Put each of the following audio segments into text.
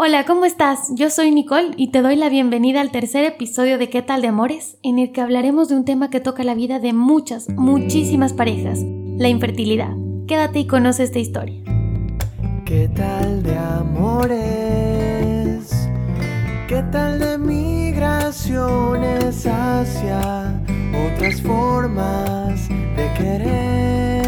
Hola, ¿cómo estás? Yo soy Nicole y te doy la bienvenida al tercer episodio de ¿Qué tal de amores? en el que hablaremos de un tema que toca la vida de muchas, muchísimas parejas, la infertilidad. Quédate y conoce esta historia. ¿Qué tal de amores? ¿Qué tal de migraciones hacia otras formas de querer?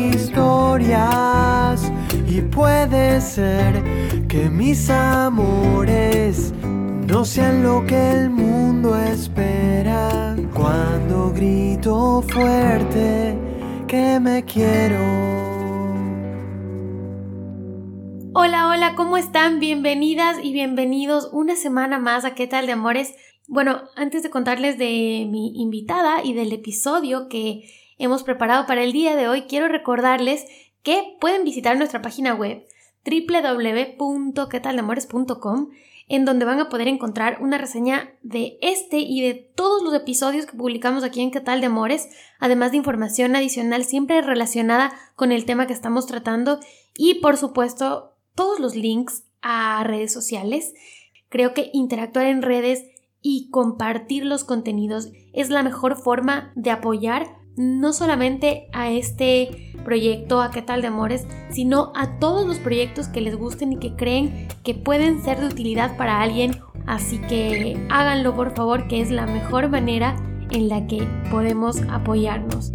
y puede ser que mis amores no sean lo que el mundo espera cuando grito fuerte que me quiero. Hola, hola, ¿cómo están? Bienvenidas y bienvenidos una semana más a ¿Qué tal de amores? Bueno, antes de contarles de mi invitada y del episodio que hemos preparado para el día de hoy, quiero recordarles que pueden visitar nuestra página web www.quetaldemores.com en donde van a poder encontrar una reseña de este y de todos los episodios que publicamos aquí en ¿Qué de Amores? Además de información adicional siempre relacionada con el tema que estamos tratando y por supuesto todos los links a redes sociales. Creo que interactuar en redes y compartir los contenidos es la mejor forma de apoyar no solamente a este proyecto, a qué tal de amores, sino a todos los proyectos que les gusten y que creen que pueden ser de utilidad para alguien. Así que háganlo por favor, que es la mejor manera en la que podemos apoyarnos.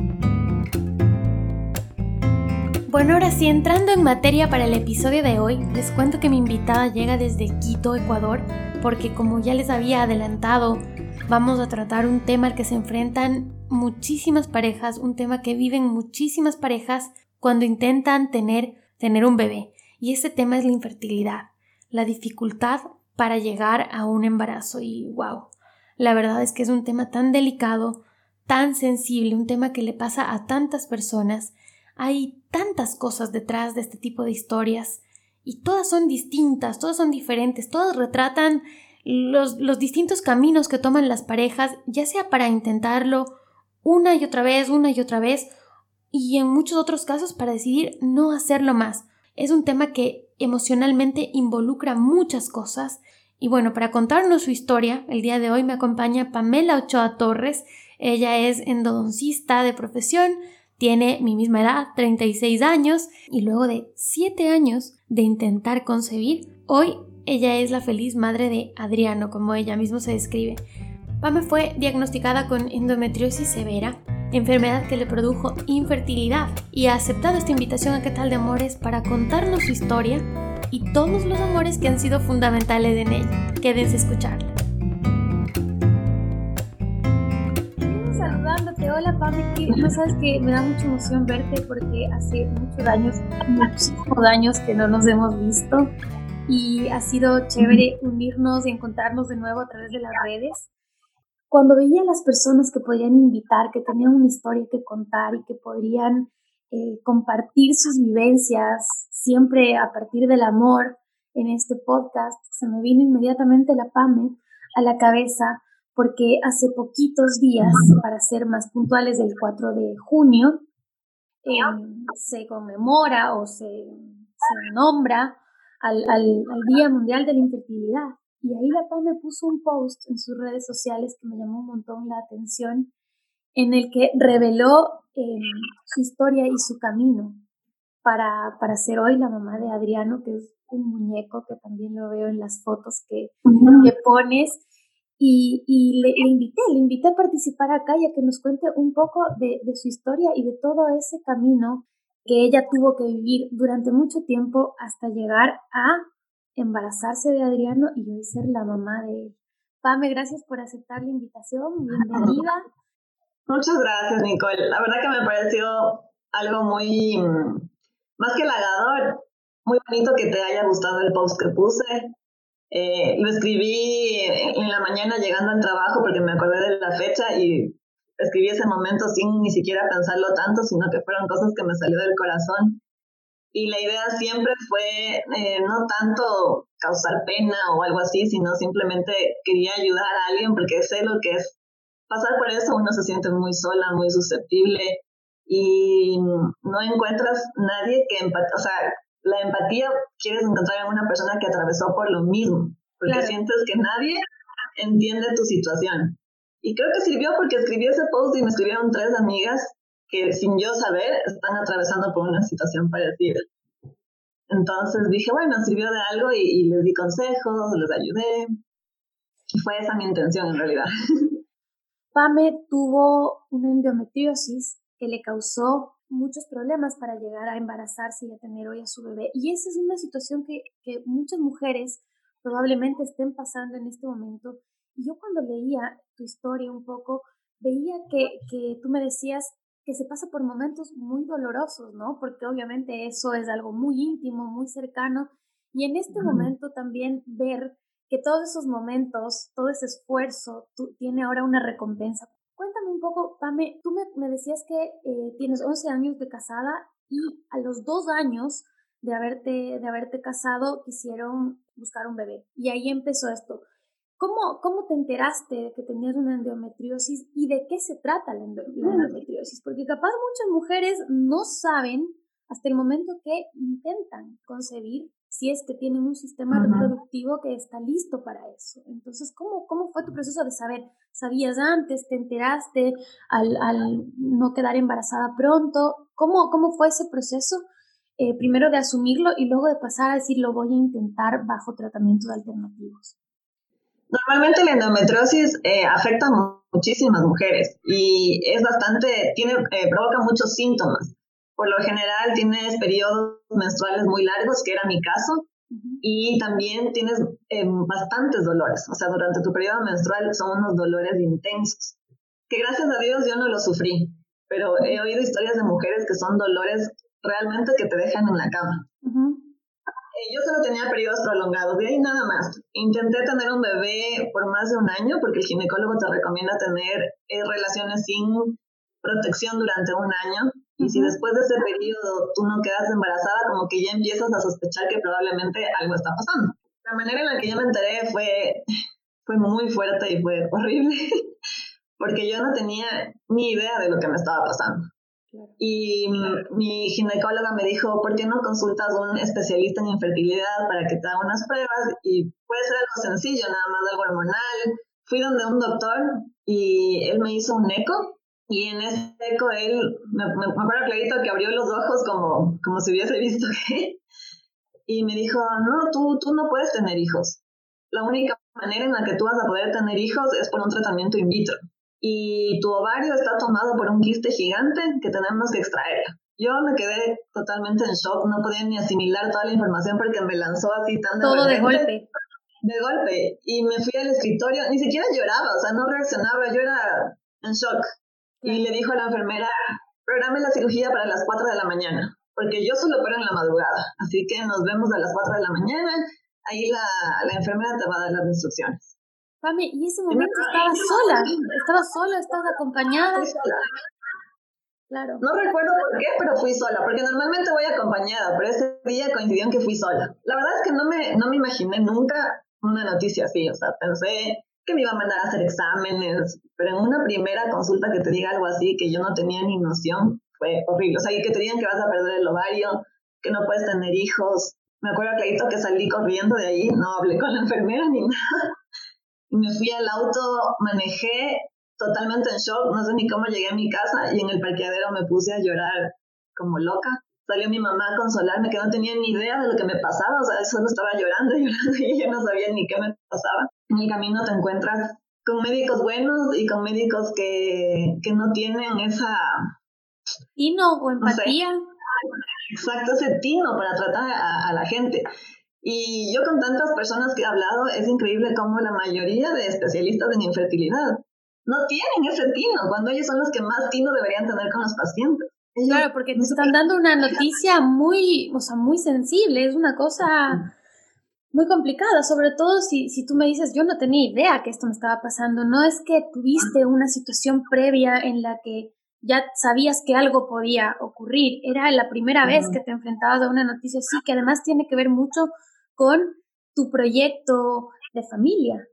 Bueno, ahora sí, entrando en materia para el episodio de hoy, les cuento que mi invitada llega desde Quito, Ecuador, porque como ya les había adelantado, vamos a tratar un tema al que se enfrentan muchísimas parejas, un tema que viven muchísimas parejas cuando intentan tener, tener un bebé. Y ese tema es la infertilidad, la dificultad para llegar a un embarazo. Y wow, la verdad es que es un tema tan delicado, tan sensible, un tema que le pasa a tantas personas. Hay tantas cosas detrás de este tipo de historias y todas son distintas, todas son diferentes, todas retratan los, los distintos caminos que toman las parejas, ya sea para intentarlo una y otra vez, una y otra vez, y en muchos otros casos para decidir no hacerlo más. Es un tema que emocionalmente involucra muchas cosas. Y bueno, para contarnos su historia, el día de hoy me acompaña Pamela Ochoa Torres. Ella es endodoncista de profesión, tiene mi misma edad, 36 años, y luego de 7 años de intentar concebir, hoy ella es la feliz madre de Adriano, como ella misma se describe. Pame fue diagnosticada con endometriosis severa, enfermedad que le produjo infertilidad, y ha aceptado esta invitación a qué tal de amores para contarnos su historia y todos los amores que han sido fundamentales en ella. Quédense a escucharla. saludándote, hola Pame, que no sabes que me da mucha emoción verte porque hace muchos años, muchísimos años que no nos hemos visto y ha sido chévere unirnos y encontrarnos de nuevo a través de las redes. Cuando veía a las personas que podían invitar, que tenían una historia que contar y que podrían eh, compartir sus vivencias, siempre a partir del amor en este podcast, se me vino inmediatamente la PAME a la cabeza porque hace poquitos días, para ser más puntuales, del 4 de junio, em, se conmemora o se, se nombra al, al, al Día Mundial de la Infertilidad. Y ahí la PAM me puso un post en sus redes sociales que me llamó un montón la atención, en el que reveló em, su historia y su camino para, para ser hoy la mamá de Adriano, que es un muñeco que también lo veo en las fotos que, que pones. Y, y le, invité, le invité a participar acá y a que nos cuente un poco de, de su historia y de todo ese camino que ella tuvo que vivir durante mucho tiempo hasta llegar a embarazarse de Adriano y hoy ser la mamá de él. Pame, gracias por aceptar la invitación. Bienvenida. Muchas gracias, Nicole. La verdad que me pareció algo muy, mm, más que halagador, muy bonito que te haya gustado el post que puse. Eh, lo escribí en la mañana llegando al trabajo porque me acordé de la fecha y escribí ese momento sin ni siquiera pensarlo tanto, sino que fueron cosas que me salió del corazón. Y la idea siempre fue eh, no tanto causar pena o algo así, sino simplemente quería ayudar a alguien porque sé lo que es pasar por eso, uno se siente muy sola, muy susceptible y no encuentras nadie que empate, o sea, la empatía quieres encontrar en una persona que atravesó por lo mismo, porque sientes que nadie entiende tu situación. Y creo que sirvió porque escribí ese post y me escribieron tres amigas que sin yo saber están atravesando por una situación parecida. Entonces dije, bueno, sirvió de algo y, les di consejos, les ayudé. Y fue esa mi intención en realidad. Pame tuvo una endometriosis que le causó muchos problemas para llegar a embarazarse y a tener hoy a su bebé. Y esa es una situación que, que muchas mujeres probablemente estén pasando en este momento. Y yo cuando leía tu historia un poco, veía que, que tú me decías que se pasa por momentos muy dolorosos, ¿no? Porque obviamente eso es algo muy íntimo, muy cercano. Y en este momento también ver que todos esos momentos, todo ese esfuerzo, tú, tiene ahora una recompensa. Cuéntame un poco, Pame, tú me, decías que eh, tienes 11 años de casada y a los dos años de haberte, de haberte casado quisieron buscar un bebé. Y ahí empezó esto. ¿Cómo, ¿Cómo te enteraste de que tenías una endometriosis y de qué se trata la, endometriosis? Porque capaz muchas mujeres no saben hasta el momento que intentan concebir si es que tienen un sistema reproductivo que está listo para eso. Entonces, ¿cómo, ¿cómo fue tu proceso de saber? ¿Sabías antes? ¿Te enteraste al, al no quedar embarazada pronto? ¿Cómo, cómo fue ese proceso? Eh, primero de asumirlo y luego de pasar a decir lo voy a intentar bajo tratamientos alternativos. Normalmente la endometriosis eh, afecta a muchísimas mujeres y es bastante, tiene, eh, provoca muchos síntomas. Por lo general tienes periodos menstruales muy largos, que era mi caso, y también tienes em, bastantes dolores. O sea, durante tu periodo menstrual son unos dolores intensos, que gracias a Dios yo no los sufrí, pero he oído historias de mujeres que son dolores realmente que te dejan en la cama. Eh, yo solo tenía periodos prolongados, de ahí nada más. Intenté tener un bebé por más de un año porque el ginecólogo te recomienda tener eh, relaciones sin protección durante un año y si después de ese periodo tú no quedas embarazada, como que ya empiezas a sospechar que probablemente algo está pasando. La manera en la que yo me enteré fue, fue muy fuerte y fue horrible, porque yo no tenía ni idea de lo que me estaba pasando. Y mi ginecóloga me dijo, ¿por qué no consultas a un especialista en infertilidad para que te haga unas pruebas? Y puede ser algo sencillo, nada más algo hormonal. Fui donde un doctor y él me hizo un eco y en ese eco él, me, acuerdo clarito que abrió los ojos como, como si hubiese visto que... Y me dijo, no, tú, tú no puedes tener hijos. La única manera en la que tú vas a poder tener hijos es por un tratamiento in vitro. Y tu ovario está tomado por un quiste gigante que tenemos que extraer. Yo me quedé totalmente en shock, no podía ni asimilar toda la información porque me lanzó así tan de Todo de golpe. De golpe. Y me fui al escritorio, ni siquiera lloraba, o sea, no reaccionaba, yo era en shock y le dijo a la enfermera, programe la cirugía para las 4 de la mañana, porque yo solo opero en la madrugada, así que nos vemos a las 4 de la mañana, ahí la, la enfermera te va a dar las instrucciones. Pame, ¿y ese momento estabas sola? ¿Estabas sola? ¿Estabas acompañada? sola. Claro. No recuerdo por qué, pero fui sola, porque normalmente voy acompañada, pero ese día coincidió en que fui sola. La verdad es que no me, no me imaginé nunca una noticia así, o sea, pensé, que me iba a mandar a hacer exámenes, pero en una primera consulta que te diga algo así que yo no tenía ni noción, fue horrible. O sea, que te digan que vas a perder el ovario, que no puedes tener hijos. Me acuerdo clarito que salí corriendo de ahí, no hablé con la enfermera ni nada. Y me fui al auto, manejé totalmente en shock, no sé ni cómo llegué a mi casa y en el parqueadero me puse a llorar como loca. Salió mi mamá a consolarme que no tenía ni idea de lo que me pasaba, o sea, solo estaba llorando y llorando y yo no sabía ni qué me pasaba en el camino te encuentras con médicos buenos y con médicos que, que no tienen esa... Tino o empatía. exacto, ese tino para tratar a, a, la gente. Y yo con tantas personas que he hablado, es increíble cómo la mayoría de especialistas en infertilidad no tienen ese tino, cuando ellos son los que más tino deberían tener con los pacientes. Claro, porque te están dando una noticia muy, o sea, muy sensible, es una cosa muy complicada, sobre todo si, si tú me dices, yo no tenía idea que esto me estaba pasando, no es que tuviste una situación previa en la que ya sabías que algo podía ocurrir, era la primera vez que te enfrentabas a una noticia así, que además tiene que ver mucho con tu proyecto de familia.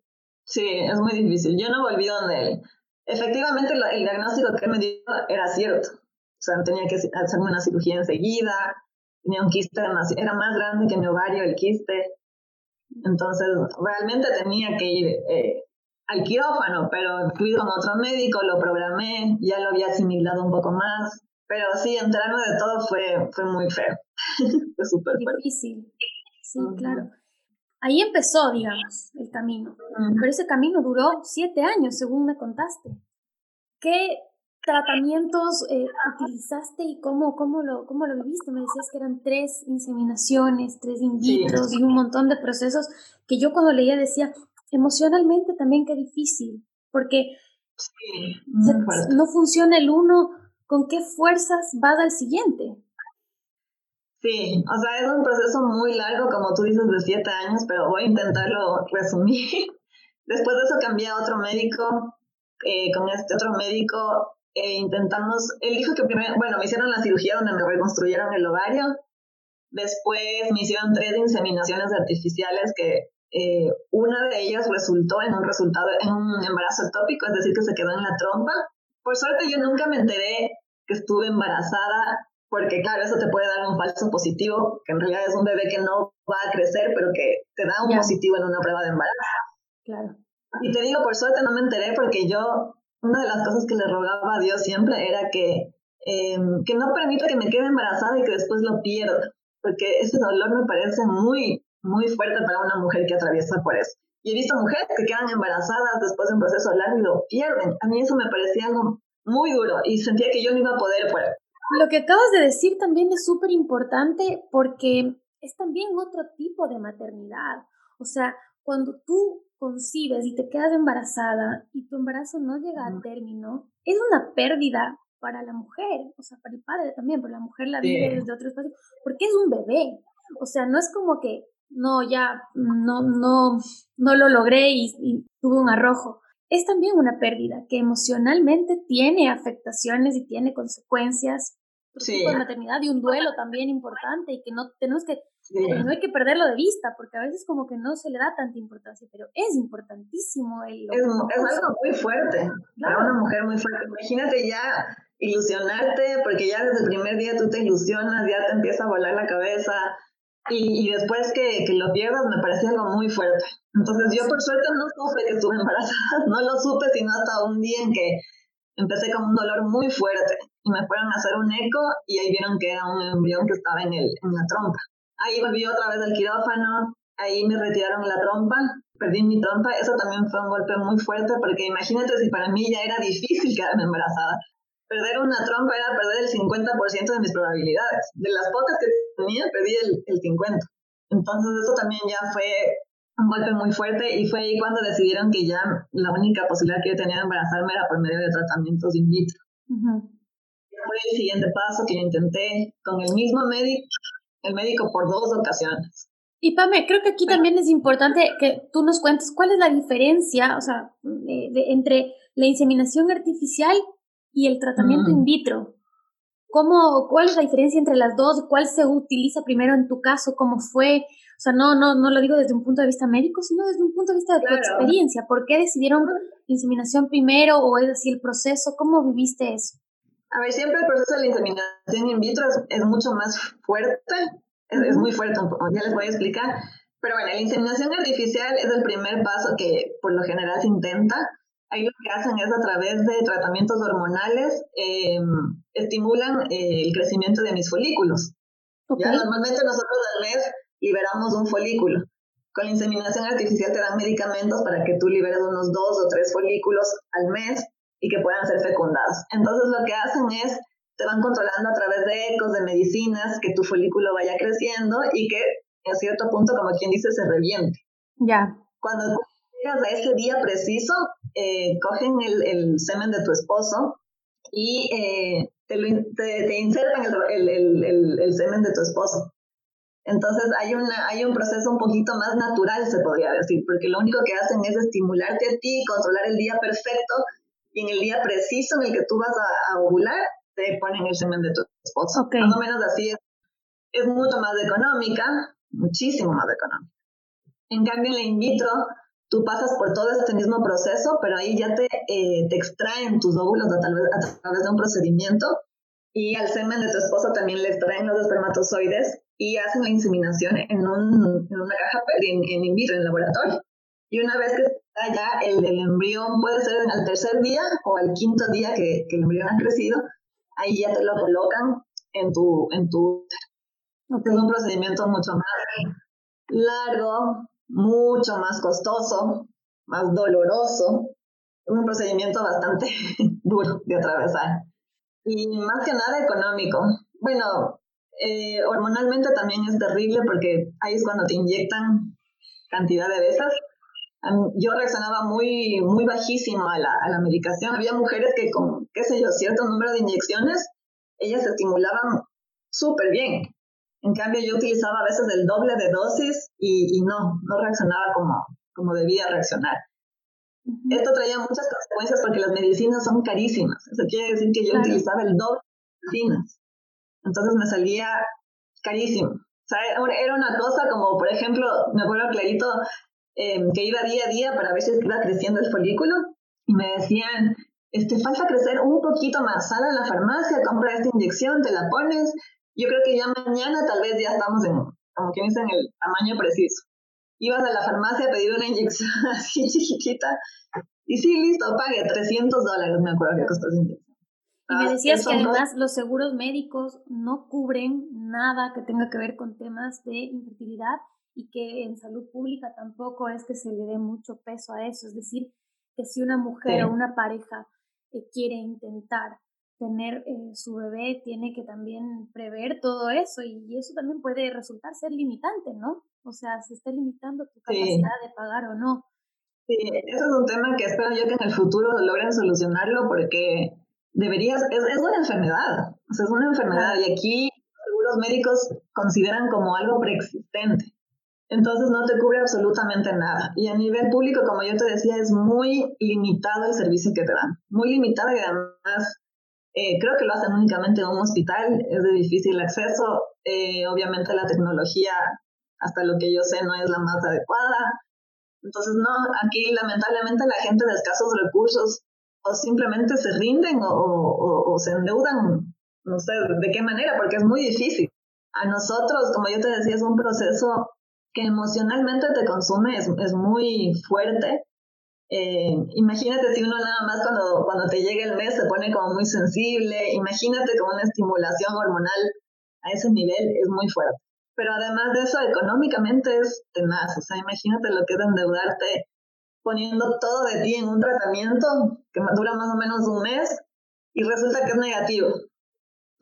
Sí, es muy difícil. Yo no volví donde él. Efectivamente, el diagnóstico que él me dio era cierto. O sea, tenía que hacerme una cirugía enseguida, tenía un quiste, era más grande que mi ovario el quiste. Entonces, realmente tenía que ir eh, al quirófano, pero fui con otro médico, lo programé, ya lo había asimilado un poco más. Pero sí, enterarme de todo fue, fue muy feo. fue súper difícil. Sí, claro. Ahí empezó, digamos, el camino. Pero ese camino duró siete años, según me contaste. ¿Qué tratamientos eh, utilizaste y cómo, cómo, lo, cómo lo viviste? Me decías que eran tres inseminaciones, tres in y un montón de procesos que yo cuando leía decía, emocionalmente también qué difícil, porque no funciona el uno, ¿con qué fuerzas vas al siguiente? Sí, o sea, es un proceso muy largo, como tú dices, de siete años, pero voy a intentarlo resumir. Después de eso cambié a otro médico, eh, con este otro médico eh, intentamos, él dijo que primero, bueno, me hicieron la cirugía donde me reconstruyeron el ovario, después me hicieron tres inseminaciones artificiales que eh, una de ellas resultó en un resultado, en un embarazo ectópico, es decir, que se quedó en la trompa. Por suerte yo nunca me enteré que estuve embarazada, porque claro, eso te puede dar un falso positivo, que en realidad es un bebé que no va a crecer, pero que te da un positivo en una prueba de embarazo. Claro. Y te digo, por suerte no me enteré porque yo, una de las cosas que le rogaba a Dios siempre era que, eh, que no permita que me quede embarazada y que después lo pierda, porque ese dolor me parece muy, muy fuerte para una mujer que atraviesa por eso. Y he visto mujeres que quedan embarazadas después de un proceso largo y lo pierden. A mí eso me parecía algo muy duro y sentía que yo no iba a poder por Lo que acabas de decir también es súper importante porque es también otro tipo de maternidad. O sea, cuando tú concibes y te quedas embarazada y tu embarazo no llega a término, es una pérdida para la mujer, o sea, para el padre también, pero la mujer la vive desde otro espacio, porque es un bebé. O sea, no es como que no, ya no, no, no lo logré y, tuve un arrojo. Es también una pérdida que emocionalmente tiene afectaciones y tiene consecuencias. Sí. de maternidad y un duelo también importante y que no tenemos que no hay que perderlo de vista porque a veces como que no se le da tanta importancia pero es importantísimo el es, es algo muy fuerte para una mujer muy fuerte imagínate ya ilusionarte porque ya desde el primer día tú te ilusionas ya te empieza a volar la cabeza y, y después que, que, lo pierdas me parecía algo muy fuerte. Entonces yo por suerte no supe que estuve embarazada, no lo supe sino hasta un día en que empecé con un dolor muy fuerte y me fueron a hacer un eco y ahí vieron que era un embrión que estaba en, el, en la trompa. Ahí volví otra vez al quirófano, ahí me retiraron la trompa, perdí mi trompa, eso también fue un golpe muy fuerte porque imagínate si para mí ya era difícil quedarme embarazada perder una trompa era perder el 50% de mis probabilidades. De las pocas que tenía, perdí el, el 50%. Entonces eso también ya fue un golpe muy fuerte y fue ahí cuando decidieron que ya la única posibilidad que yo tenía de embarazarme era por medio de tratamientos in vitro. Fue el siguiente paso que yo intenté con el mismo médico, el médico por dos ocasiones. Y Pame, creo que aquí también es importante que tú nos cuentes cuál es la diferencia, o sea, entre la inseminación artificial y el tratamiento in mm. vitro. ¿Cómo, ¿Cuál es la diferencia entre las dos? ¿Cuál se utiliza primero en tu caso? ¿Cómo fue? O sea, no, no, no lo digo desde un punto de vista médico, sino desde un punto de vista de tu experiencia. ¿Por qué decidieron inseminación primero o es así el proceso? ¿Cómo viviste eso? A ver, siempre el proceso de la inseminación in vitro es, mucho más fuerte, es, es, muy fuerte, ya les voy a explicar. Pero bueno, la inseminación artificial es el primer paso que por lo general se intenta Ahí lo que hacen es a través de tratamientos hormonales, em, estimulan eh, el crecimiento de mis folículos. ¿ya? Normalmente nosotros al mes liberamos un folículo. Con la inseminación artificial te dan medicamentos para que tú liberes unos dos o tres folículos al mes y que puedan ser fecundados. Entonces lo que hacen es, te van controlando a través de ecos, de medicinas, que tu folículo vaya creciendo y que en cierto punto, como quien dice, se reviente. Ya. Cuando llegas a ese día preciso, eh, cogen el, semen de tu esposo y eh, te, te, insertan el, el, el, el, semen de tu esposo. Entonces hay, una, hay un proceso un poquito más natural, se podría decir, porque lo único que hacen es estimularte a ti, controlar el día perfecto y en el día preciso en el que tú vas a, ovular, te ponen el semen de tu esposo. Más o menos así es. Es mucho más económica, muchísimo más económica. En cambio, en la in vitro, tú pasas por todo este mismo proceso, pero ahí ya te, eh, te extraen tus óvulos a, a través de un procedimiento y al semen de tu esposo también le extraen los espermatozoides y hacen la inseminación en, un, en una caja en, en in vitro, en laboratorio. Y una vez que está ya el, el, embrión, puede ser al tercer día o al quinto día que, que, el embrión ha crecido, ahí ya te lo colocan en tu, en tu Es un procedimiento mucho más largo, mucho más costoso, más doloroso, un procedimiento bastante duro de atravesar y más que nada económico. Bueno, eh, hormonalmente también es terrible porque ahí es cuando te inyectan cantidad de veces. Yo reaccionaba muy, muy bajísimo a la, a la medicación. Había mujeres que con, qué sé yo, cierto número de inyecciones, ellas se estimulaban súper bien. En cambio, yo utilizaba a veces el doble de dosis y, y no, no reaccionaba como, como debía reaccionar. Esto traía muchas consecuencias porque las medicinas son carísimas. Eso quiere decir que yo utilizaba el doble de medicinas. Entonces me salía carísimo. O sea, era una cosa como, por ejemplo, me acuerdo clarito em, que iba día a día para ver si iba creciendo el folículo y me decían, este, falta crecer un poquito más, sal a la farmacia, compra esta inyección, te la pones. Yo creo que ya mañana tal vez ya estamos en, como quien dice, en el tamaño preciso. Ibas a la farmacia a pedir una inyección así chiquitita y sí, listo, pague 300 dólares, me acuerdo que costó esa inyección. Y me ah, decías que además los seguros médicos no cubren nada que tenga que ver con temas de infertilidad y que en salud pública tampoco es que se le dé mucho peso a eso. Es decir, que si una mujer o una pareja eh, quiere intentar tener eh, su bebé, tiene que también prever todo eso y eso también puede resultar ser limitante, ¿no? O sea, se está limitando tu capacidad de pagar o no. Sí, eso es un tema que espero yo que en el futuro logren solucionarlo porque deberías, es, es una enfermedad, o sea, es una enfermedad y aquí los médicos consideran como algo preexistente. Entonces no te cubre absolutamente nada. Y a nivel público, como yo te decía, es muy limitado el servicio que te dan. Muy limitado y además eh, creo que lo hacen únicamente en un hospital, es de difícil acceso. Eh, obviamente la tecnología, hasta lo que yo sé, no es la más adecuada. Entonces, no, aquí lamentablemente la gente de escasos recursos o simplemente se rinden o, se endeudan, no sé de qué manera, porque es muy difícil. A nosotros, como yo te decía, es un proceso que emocionalmente te consume, es, es muy fuerte. Eh, imagínate si uno nada más cuando, cuando te llega el mes se pone como muy sensible, imagínate como una estimulación hormonal a ese nivel es muy fuerte. Pero además de eso, económicamente es tenaz, o sea, imagínate lo que es endeudarte poniendo todo de ti en un tratamiento que dura más o menos un mes y resulta que es negativo.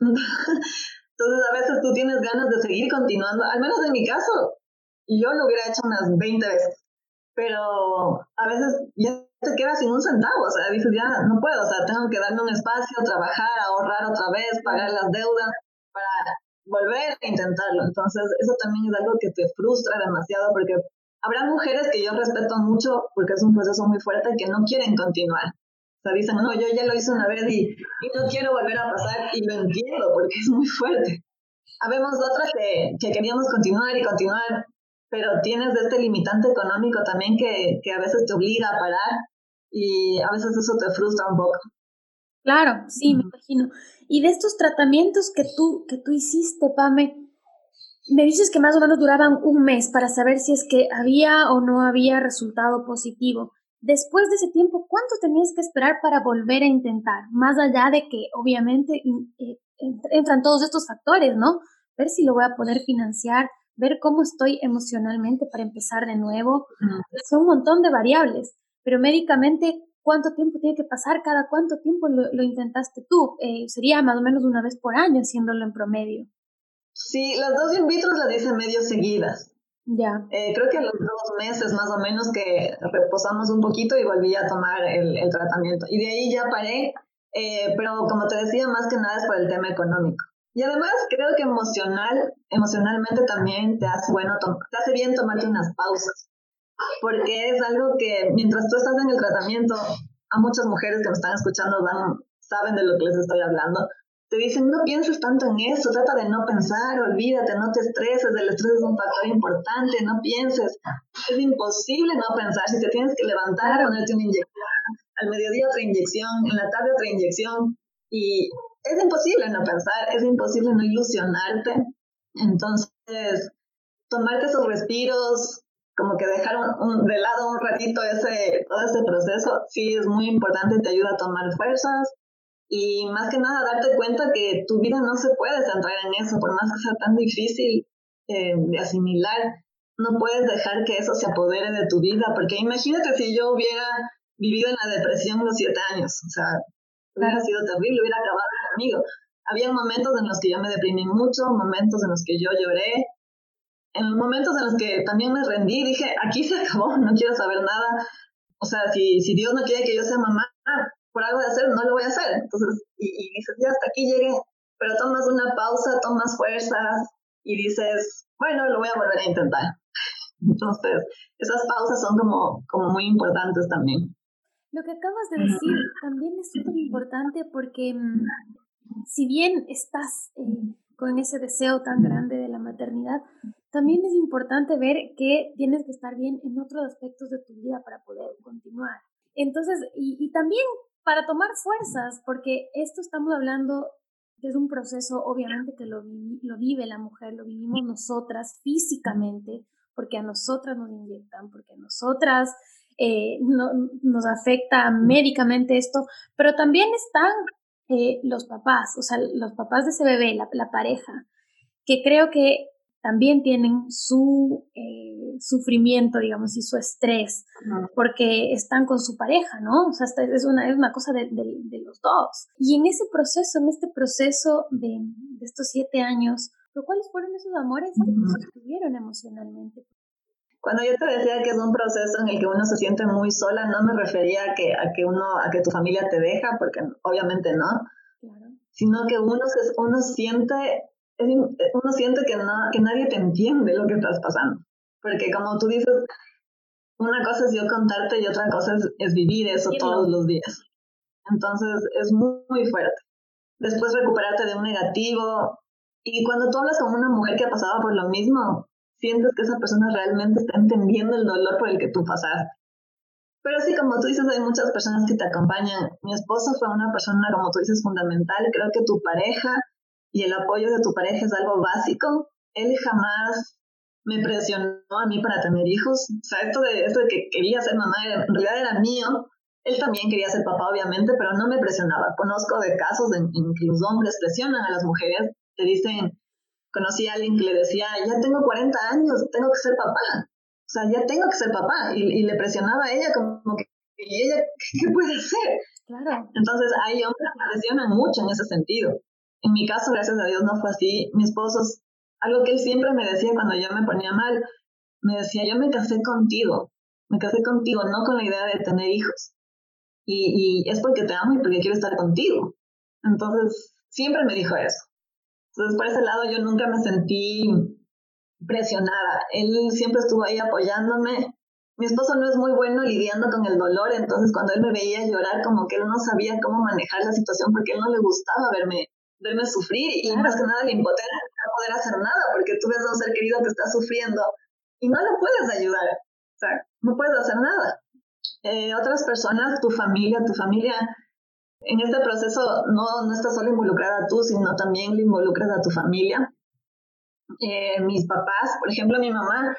Entonces a veces tú tienes ganas de seguir continuando, al menos en mi caso, yo lo hubiera hecho unas 20 veces, pero a veces ya te quedas sin un centavo, o sea, dices ya no puedo, o sea, tengo que darme un espacio, trabajar, ahorrar otra vez, pagar las deudas para volver a intentarlo. Entonces eso también es algo que te frustra demasiado porque Habrá mujeres que yo respeto mucho porque es un proceso muy fuerte que no quieren continuar. O sea, dicen, no, yo ya lo hice una vez y, y no quiero volver a pasar y lo entiendo porque es muy fuerte. Habemos otras que, que queríamos continuar y continuar, pero tienes este limitante económico también que, que a veces te obliga a parar y a veces eso te frustra un poco. Claro, sí, me imagino. Y de estos tratamientos que tú, que tú hiciste, Pame, me dices que más o menos duraban un mes para saber si es que había o no había resultado positivo. Después de ese tiempo, ¿cuánto tenías que esperar para volver a intentar? Más allá de que obviamente eh, entran todos estos factores, ¿no? Ver si lo voy a poder financiar, ver cómo estoy emocionalmente para empezar de nuevo. Son un montón de variables, pero médicamente, ¿cuánto tiempo tiene que pasar? ¿Cada cuánto tiempo lo, intentaste tú? Eh, sería más o menos una vez por año haciéndolo en promedio. Sí, las dos in vitro las hice medio seguidas. Ya. Eh, creo que a los dos meses más o menos que reposamos un poquito y volví a tomar el, tratamiento. Y de ahí ya paré Eh, pero como te decía, más que nada es por el tema económico. Y además creo que emocional, emocionalmente también te hace, bueno, te hace bien tomarte unas pausas, porque es algo que mientras tú estás en el tratamiento, a muchas mujeres que me están escuchando van, saben de lo que les estoy hablando, te dicen no pienses tanto en eso, trata de no pensar, olvídate, no te estreses, el estrés es un factor importante, no pienses. Es imposible no pensar, si te tienes que levantar, ponerte una inyección, al mediodía otra inyección, en la tarde otra inyección, y es imposible no pensar, es imposible no ilusionarte. Entonces, tomarte esos respiros, como que dejar de lado un ratito ese, todo ese proceso, sí es muy importante, te ayuda a tomar fuerzas y más que nada darte cuenta que tu vida no se puede centrar en eso, por más que sea tan difícil eh, de asimilar, no puedes dejar que eso se apodere de tu vida, porque imagínate si yo hubiera vivido en la depresión los siete años, o sea, hubiera sido terrible, hubiera acabado conmigo. Había momentos en los que yo me deprimí mucho, momentos en los que yo lloré, en momentos en los que también me rendí, dije, aquí se acabó, no quiero saber nada. O sea, si, si Dios no quiere que yo sea mamá, por algo de hacer, no lo voy a hacer. Entonces, y, y dices, ya hasta aquí llegué, pero tomas una pausa, tomas fuerzas y dices, bueno, lo voy a volver a intentar. Entonces, esas pausas son como, como muy importantes también. Lo que acabas de decir también es súper importante porque mm, si bien estás eh, con ese deseo tan grande de la maternidad, también es importante ver que tienes que estar bien en otros aspectos de tu vida para poder continuar. Entonces, y, y también para tomar fuerzas, porque esto estamos hablando que es un proceso obviamente que lo, lo vive la mujer, lo vivimos nosotras físicamente, porque a nosotras nos inyectan, porque a nosotras eh, no, nos afecta médicamente esto, pero también están eh, los papás, o sea, los papás de ese bebé, la, la pareja, que creo que también tienen su eh, sufrimiento, digamos, y su estrés, porque están con su pareja, ¿no? O sea, es una, es una cosa de, de, los dos. Y en ese proceso, en este proceso de, de estos siete años, ¿cuáles fueron esos amores que te sostuvieron emocionalmente? Cuando yo te decía que es un proceso en el que uno se siente muy sola, no me refería a que, a que, uno, a que tu familia te deja, porque obviamente no, sino que uno, se, uno siente, uno siente que, no, que nadie te entiende lo que estás pasando. Porque como tú dices, una cosa es yo contarte y otra cosa es, vivir eso todos los días. Entonces es muy, muy fuerte. Después recuperarte de un negativo. Y cuando tú hablas con una mujer que ha pasado por lo mismo, sientes que esa persona realmente está entendiendo el dolor por el que tú pasaste. Pero sí, como tú dices, hay muchas personas que te acompañan. Mi esposo fue una persona, como tú dices, fundamental. Creo que tu pareja y el apoyo de tu pareja es algo básico. Él jamás me presionó a mí para tener hijos. O sea, esto de, esto de que quería ser mamá en realidad era mío. Él también quería ser papá, obviamente, pero no me presionaba. Conozco de casos en, en que los hombres presionan a las mujeres, te dicen, conocí a alguien que le decía, ya tengo 40 años, tengo que ser papá. O sea, ya tengo que ser papá. Y, le presionaba a ella como que, ¿y ella qué puede hacer? Claro. Entonces hay hombres que presionan mucho en ese sentido. En mi caso, gracias a Dios, no fue así. Mi esposo, algo que él siempre me decía cuando yo me ponía mal, me decía, yo me casé contigo, me casé contigo, no con la idea de tener hijos. Y, y es porque te amo y porque quiero estar contigo. Entonces, siempre me dijo eso. Entonces, por ese lado yo nunca me sentí presionada. Él siempre estuvo ahí apoyándome. Mi esposo no es muy bueno lidiando con el dolor, entonces cuando él me veía llorar, como que él no sabía cómo manejar la situación porque él no le gustaba verme, verme sufrir y más que nada la impotencia de no poder hacer nada porque tú ves a un ser querido que está sufriendo y no lo puedes ayudar. O sea, no puedes hacer nada. Eh, otras personas, tu familia, tu familia en este proceso no, no estás solo involucrada tú, sino también le involucras a tu familia. Eh, mis papás, por ejemplo, mi mamá,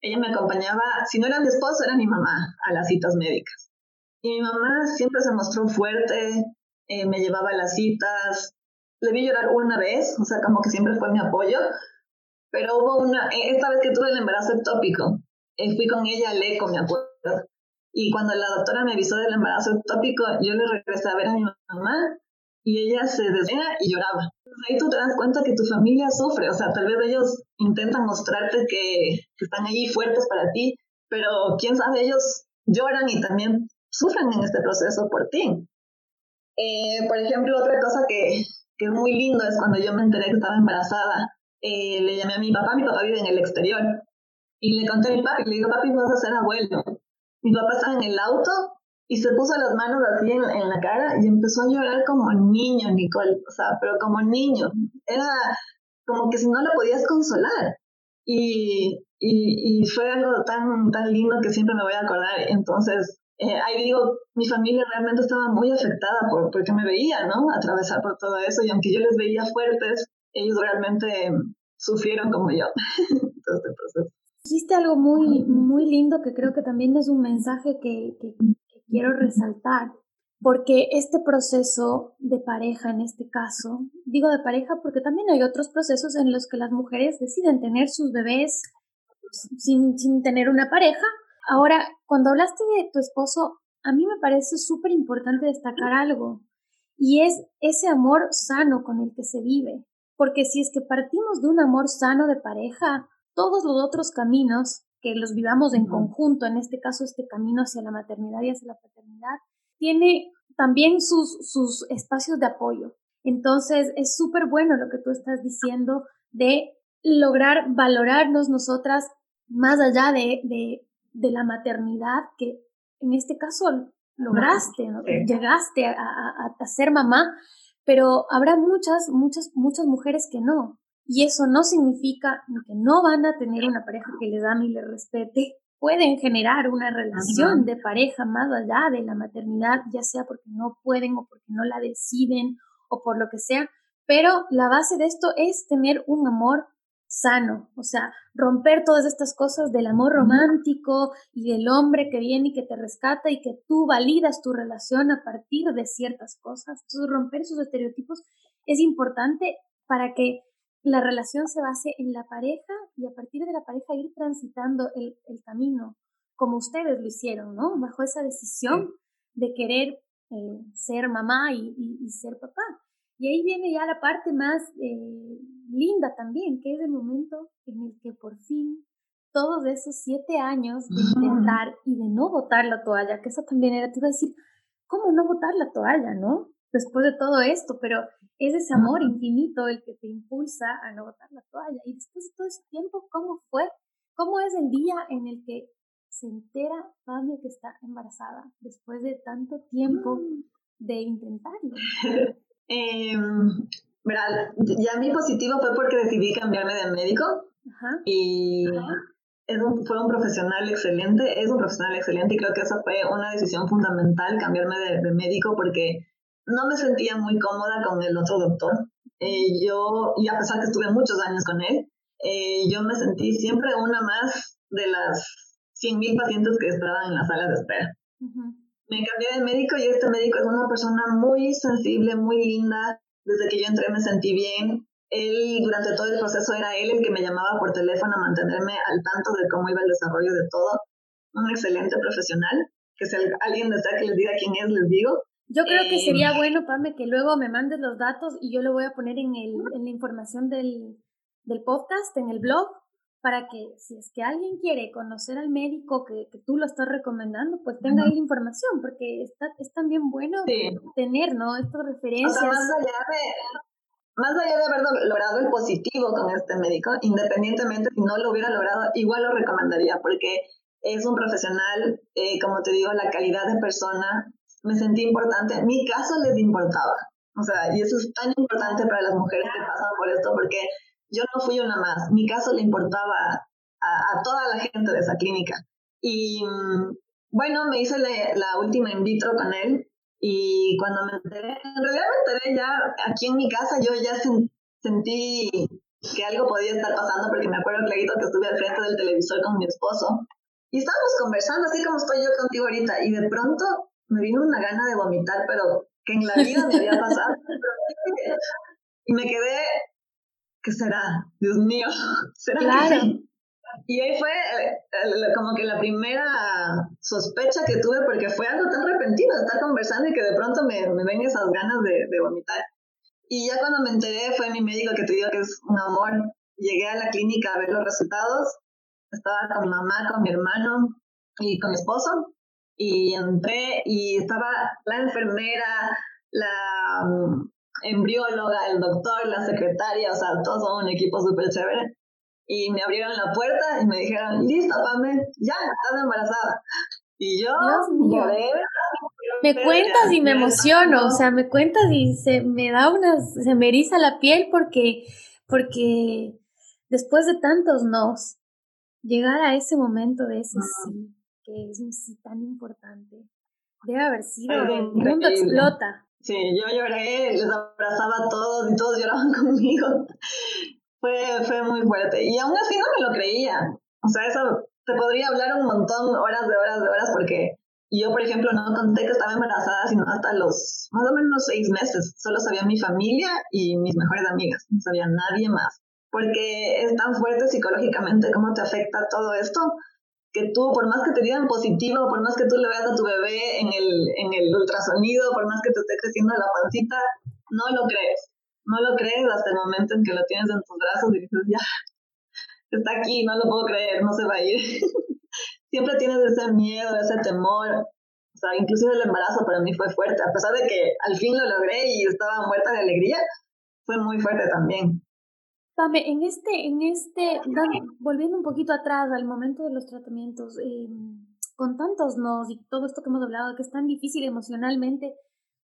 ella me acompañaba, si no era mi esposo, era mi mamá a las citas médicas. Y mi mamá siempre se mostró fuerte, eh, me llevaba a las citas, le vi llorar una vez, o sea, como que siempre fue mi apoyo, pero hubo una, esta vez que tuve el embarazo ectópico, eh, fui con ella al eco, me acuerdo, y cuando la doctora me avisó del embarazo ectópico, yo le regresé a ver a mi mamá y ella se desvela y lloraba. ahí tú te das cuenta que tu familia sufre, o sea, tal vez ellos intentan mostrarte que, que están allí fuertes para ti, pero quién sabe, ellos lloran y también sufren en este proceso por ti. Eh, por ejemplo, otra cosa que, que, es muy lindo es cuando yo me enteré que estaba embarazada, eh, le llamé a mi papá, mi papá vive en el exterior, y le conté a mi papi, le digo, papi, vas a ser abuelo. Mi papá estaba en el auto y se puso las manos así en, en, la cara y empezó a llorar como niño, Nicole, o sea, pero como niño. Era como que si no lo podías consolar. Y, y, fue algo tan, tan lindo que siempre me voy a acordar. Entonces, eh, ahí digo, mi familia realmente estaba muy afectada por, porque me veía, ¿no? Atravesar por todo eso y aunque yo les veía fuertes, ellos realmente sufrieron como yo todo este proceso. Dijiste algo muy, muy lindo que creo que también es un mensaje que, que, que quiero resaltar, porque este proceso de pareja en este caso, digo de pareja porque también hay otros procesos en los que las mujeres deciden tener sus bebés sin, sin tener una pareja Ahora, cuando hablaste de tu esposo, a mí me parece súper importante destacar algo, y es ese amor sano con el que se vive. Porque si es que partimos de un amor sano de pareja, todos los otros caminos que los vivamos en conjunto, en este caso este camino hacia la maternidad y hacia la paternidad, tiene también sus, sus espacios de apoyo. Entonces es súper bueno lo que tú estás diciendo de lograr valorarnos nosotras más allá de, de de la maternidad que en este caso lograste, llegaste a, a, ser mamá, pero habrá muchas, muchas, muchas mujeres que no. Y eso no significa que no van a tener una pareja que les ame y les respete. Pueden generar una relación de pareja más allá de la maternidad, ya sea porque no pueden o porque no la deciden o por lo que sea. Pero la base de esto es tener un amor sano, o sea, romper todas estas cosas del amor romántico y del hombre que viene y que te rescata y que tú validas tu relación a partir de ciertas cosas. Entonces, romper esos estereotipos es importante para que la relación se base en la pareja y a partir de la pareja ir transitando el, camino, como ustedes lo hicieron, ¿no? Bajo esa decisión de querer eh, ser mamá y, ser papá. Y ahí viene ya la parte más... Eh, linda también, que es el momento en el que por fin todos esos siete años de intentar y de no botar la toalla, que eso también era, te iba a decir, ¿cómo no botar la toalla, no? Después de todo esto, pero es ese amor infinito el que te impulsa a no botar la toalla. Y después de todo ese tiempo, ¿cómo fue? ¿Cómo es el día en el que se entera Pame que está embarazada después de tanto tiempo mm. de intentarlo? Em, ya mi positivo fue porque decidí cambiarme de médico y Es un, fue un profesional excelente, es un profesional excelente y creo que esa fue una decisión fundamental, cambiarme de, médico porque no me sentía muy cómoda con el otro doctor. Eh, yo, y a pesar que estuve muchos años con él, eh, yo me sentí siempre una más de las 100.000 pacientes que esperaban en la sala de espera. Me cambié de médico y este médico es una persona muy sensible, muy linda, desde que yo entré me sentí bien. Él, durante todo el proceso, era él el que me llamaba por teléfono a mantenerme al tanto de cómo iba el desarrollo de todo. Un excelente profesional, que si alguien desea que les diga quién es, les digo. Yo creo que sería eh, bueno, Pame, que luego me mandes los datos y yo lo voy a poner en, el, en la información del, del podcast, en el blog, para que si es que alguien quiere conocer al médico que, que tú lo estás recomendando, pues tenga ahí la información, porque está, es también bueno tener, ¿no? Estas referencias. más, allá de, más allá de haber logrado el positivo con este médico, independientemente si no lo hubiera logrado, igual lo recomendaría, porque es un profesional, eh, como te digo, la calidad de persona, me sentí importante. Mi caso les importaba. O sea, y eso es tan importante para las mujeres que pasan por esto, porque yo no fui una más. Mi caso le importaba a, toda la gente de esa clínica. Y mm, bueno, me hice la, última in vitro con él y cuando me enteré, en realidad me enteré ya aquí en mi casa, yo ya sentí que algo podía estar pasando porque me acuerdo clarito que estuve al frente del televisor con mi esposo y estábamos conversando así como estoy yo contigo ahorita y de pronto me vino una gana de vomitar, pero que en la vida me había pasado. y me quedé ¿qué será? Dios mío, ¿será claro. Y ahí fue eh, como que la primera sospecha que tuve, porque fue algo tan repentino estar conversando y que de pronto me, me ven esas ganas de, de, vomitar. Y ya cuando me enteré, fue mi médico que te digo que es un amor. Llegué a la clínica a ver los resultados. Estaba con mi mamá, con mi hermano y con mi esposo. Y entré y estaba la enfermera, la mm, embrióloga, el doctor, la secretaria, o sea, todos son un equipo súper chévere. Y me abrieron la puerta y me dijeron, listo, Pame, ya, estás embarazada. Y yo lloré. Me cuentas y me emociono, o sea, me cuentas y se me da una, se me eriza la piel porque, porque después de tantos nos, llegar a ese momento de ese sí, que es un sí tan importante, debe haber sido, el mundo explota. Sí, yo lloré, les abrazaba a todos y todos lloraban conmigo. Fue, fue muy fuerte. Y aún así no me lo creía. O sea, eso te podría hablar un montón, horas de horas de horas, porque yo, por ejemplo, no conté que estaba embarazada, sino hasta los más o menos seis meses. Solo sabía mi familia y mis mejores amigas. No sabía nadie más. Porque es tan fuerte psicológicamente cómo te afecta todo esto que tú, por más que te digan positivo, por más que tú le veas a tu bebé en el, en el ultrasonido, por más que te esté creciendo la pancita, no lo crees. No lo crees hasta el momento en que lo tienes en tus brazos y dices, ya, está aquí, no lo puedo creer, no se va a ir. Siempre tienes ese miedo, ese temor. O sea, inclusive el embarazo para mí fue fuerte, a pesar de que al fin lo logré y estaba muerta de alegría, fue muy fuerte también. Pame, en este, en este, volviendo un poquito atrás al momento de los tratamientos, em, con tantos nos y todo esto que hemos hablado, que es tan difícil emocionalmente,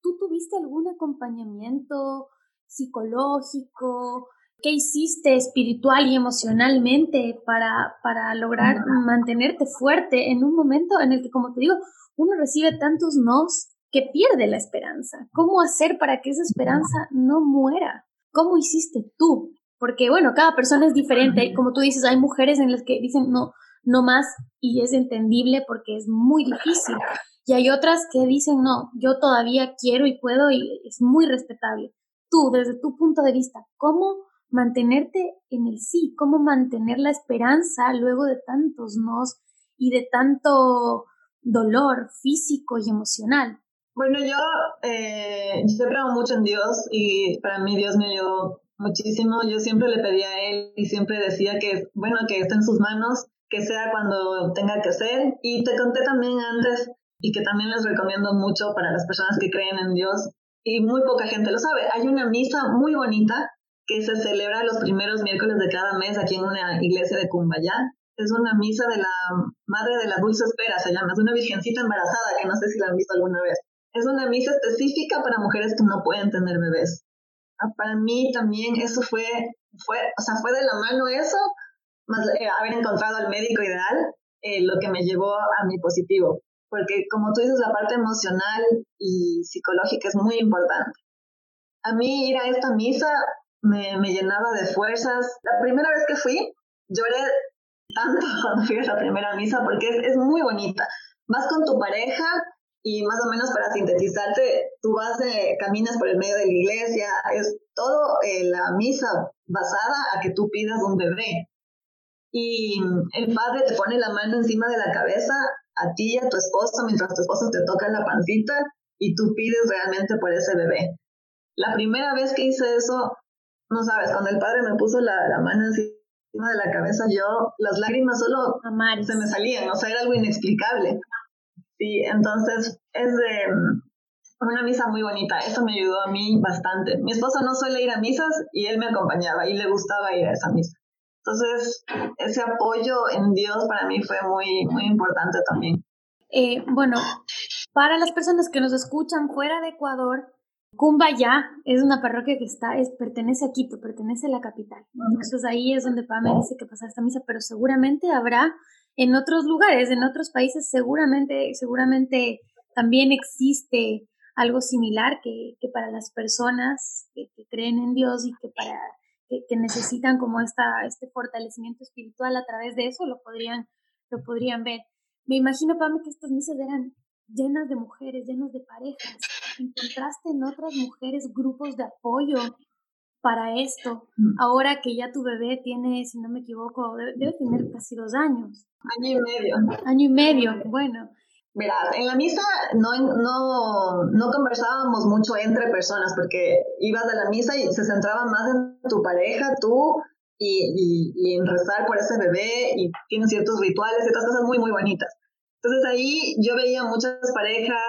¿tú tuviste algún acompañamiento psicológico? ¿Qué hiciste espiritual y emocionalmente para, para lograr mantenerte fuerte en un momento en el que, como te digo, uno recibe tantos nos que pierde la esperanza? ¿Cómo hacer para que esa esperanza no muera? ¿Cómo hiciste tú? Porque bueno, cada persona es diferente, como tú dices, hay mujeres en las que dicen no, no más y es entendible porque es muy difícil. Y hay otras que dicen, no, yo todavía quiero y puedo y es muy respetable. Tú, desde tu punto de vista, ¿cómo mantenerte en el sí? ¿Cómo mantener la esperanza luego de tantos nos y de tanto dolor físico y emocional? Bueno, yo, eh, yo mucho en Dios y para mí Dios me ayudó muchísimo. Yo siempre le pedía a él y siempre decía que, bueno, que esté en sus manos, que sea cuando tenga que ser. Y te conté también antes y que también les recomiendo mucho para las personas que creen en Dios y muy poca gente lo sabe. Hay una misa muy bonita que se celebra los primeros miércoles de cada mes aquí en una iglesia de Cumbayá. Es una misa de la Madre de la Dulce Espera, se llama. Es una virgencita embarazada, que no sé si la han visto alguna vez. Es una misa específica para mujeres que no pueden tener bebés. Ah, para mí también eso fue, fue, o sea, fue de la mano eso, más eh, haber encontrado al médico ideal, eh, lo que me llevó a mi positivo. Porque como tú dices, la parte emocional y psicológica es muy importante. A mí ir a esta misa me, me llenaba de fuerzas. La primera vez que fui, lloré tanto cuando fui a la primera misa porque es, es muy bonita. Vas con tu pareja y más o menos para sintetizarte, tú vas, de, caminas por el medio de la iglesia, es todo eh, la misa basada a que tú pidas un bebé. Y el padre te pone la mano encima de la cabeza a ti y a tu esposo mientras tu esposo te toca la pancita y tú pides realmente por ese bebé. La primera vez que hice eso, no sabes, cuando el padre me puso la, la mano encima de la cabeza, yo, las lágrimas solo se me salían, o sea, era algo inexplicable. Sí, entonces es de mm, una misa muy bonita. Eso me ayudó a mí bastante. Mi esposo no suele ir a misas y él me acompañaba y le gustaba ir a esa misa. Entonces, ese apoyo en Dios para mí fue muy, muy importante también. Eh, bueno, para las personas que nos escuchan fuera de Ecuador, Cumbaya es una parroquia que está, es, pertenece a Quito, pertenece a la capital. Entonces ahí es donde Pame dice que pasa esta misa, pero seguramente habrá en otros lugares, en otros países, seguramente, seguramente también existe algo similar que, que para las personas que, creen en Dios y que para que, necesitan como esta, este fortalecimiento espiritual a través de eso lo podrían, lo podrían ver. Me imagino, Pame, que estas misas eran llenas de mujeres, llenas de parejas. ¿Encontraste en otras mujeres grupos de apoyo para esto, mm. ahora que ya tu bebé tiene, si no me equivoco, debe, tener casi dos años. Año y medio. Año y medio, bueno. Mira, en la misa no, no, no conversábamos mucho entre personas porque ibas a la misa y se centraba más en tu pareja, tú y, y, en rezar por ese bebé y tienen ciertos rituales, ciertas cosas muy, muy bonitas. Entonces ahí yo veía muchas parejas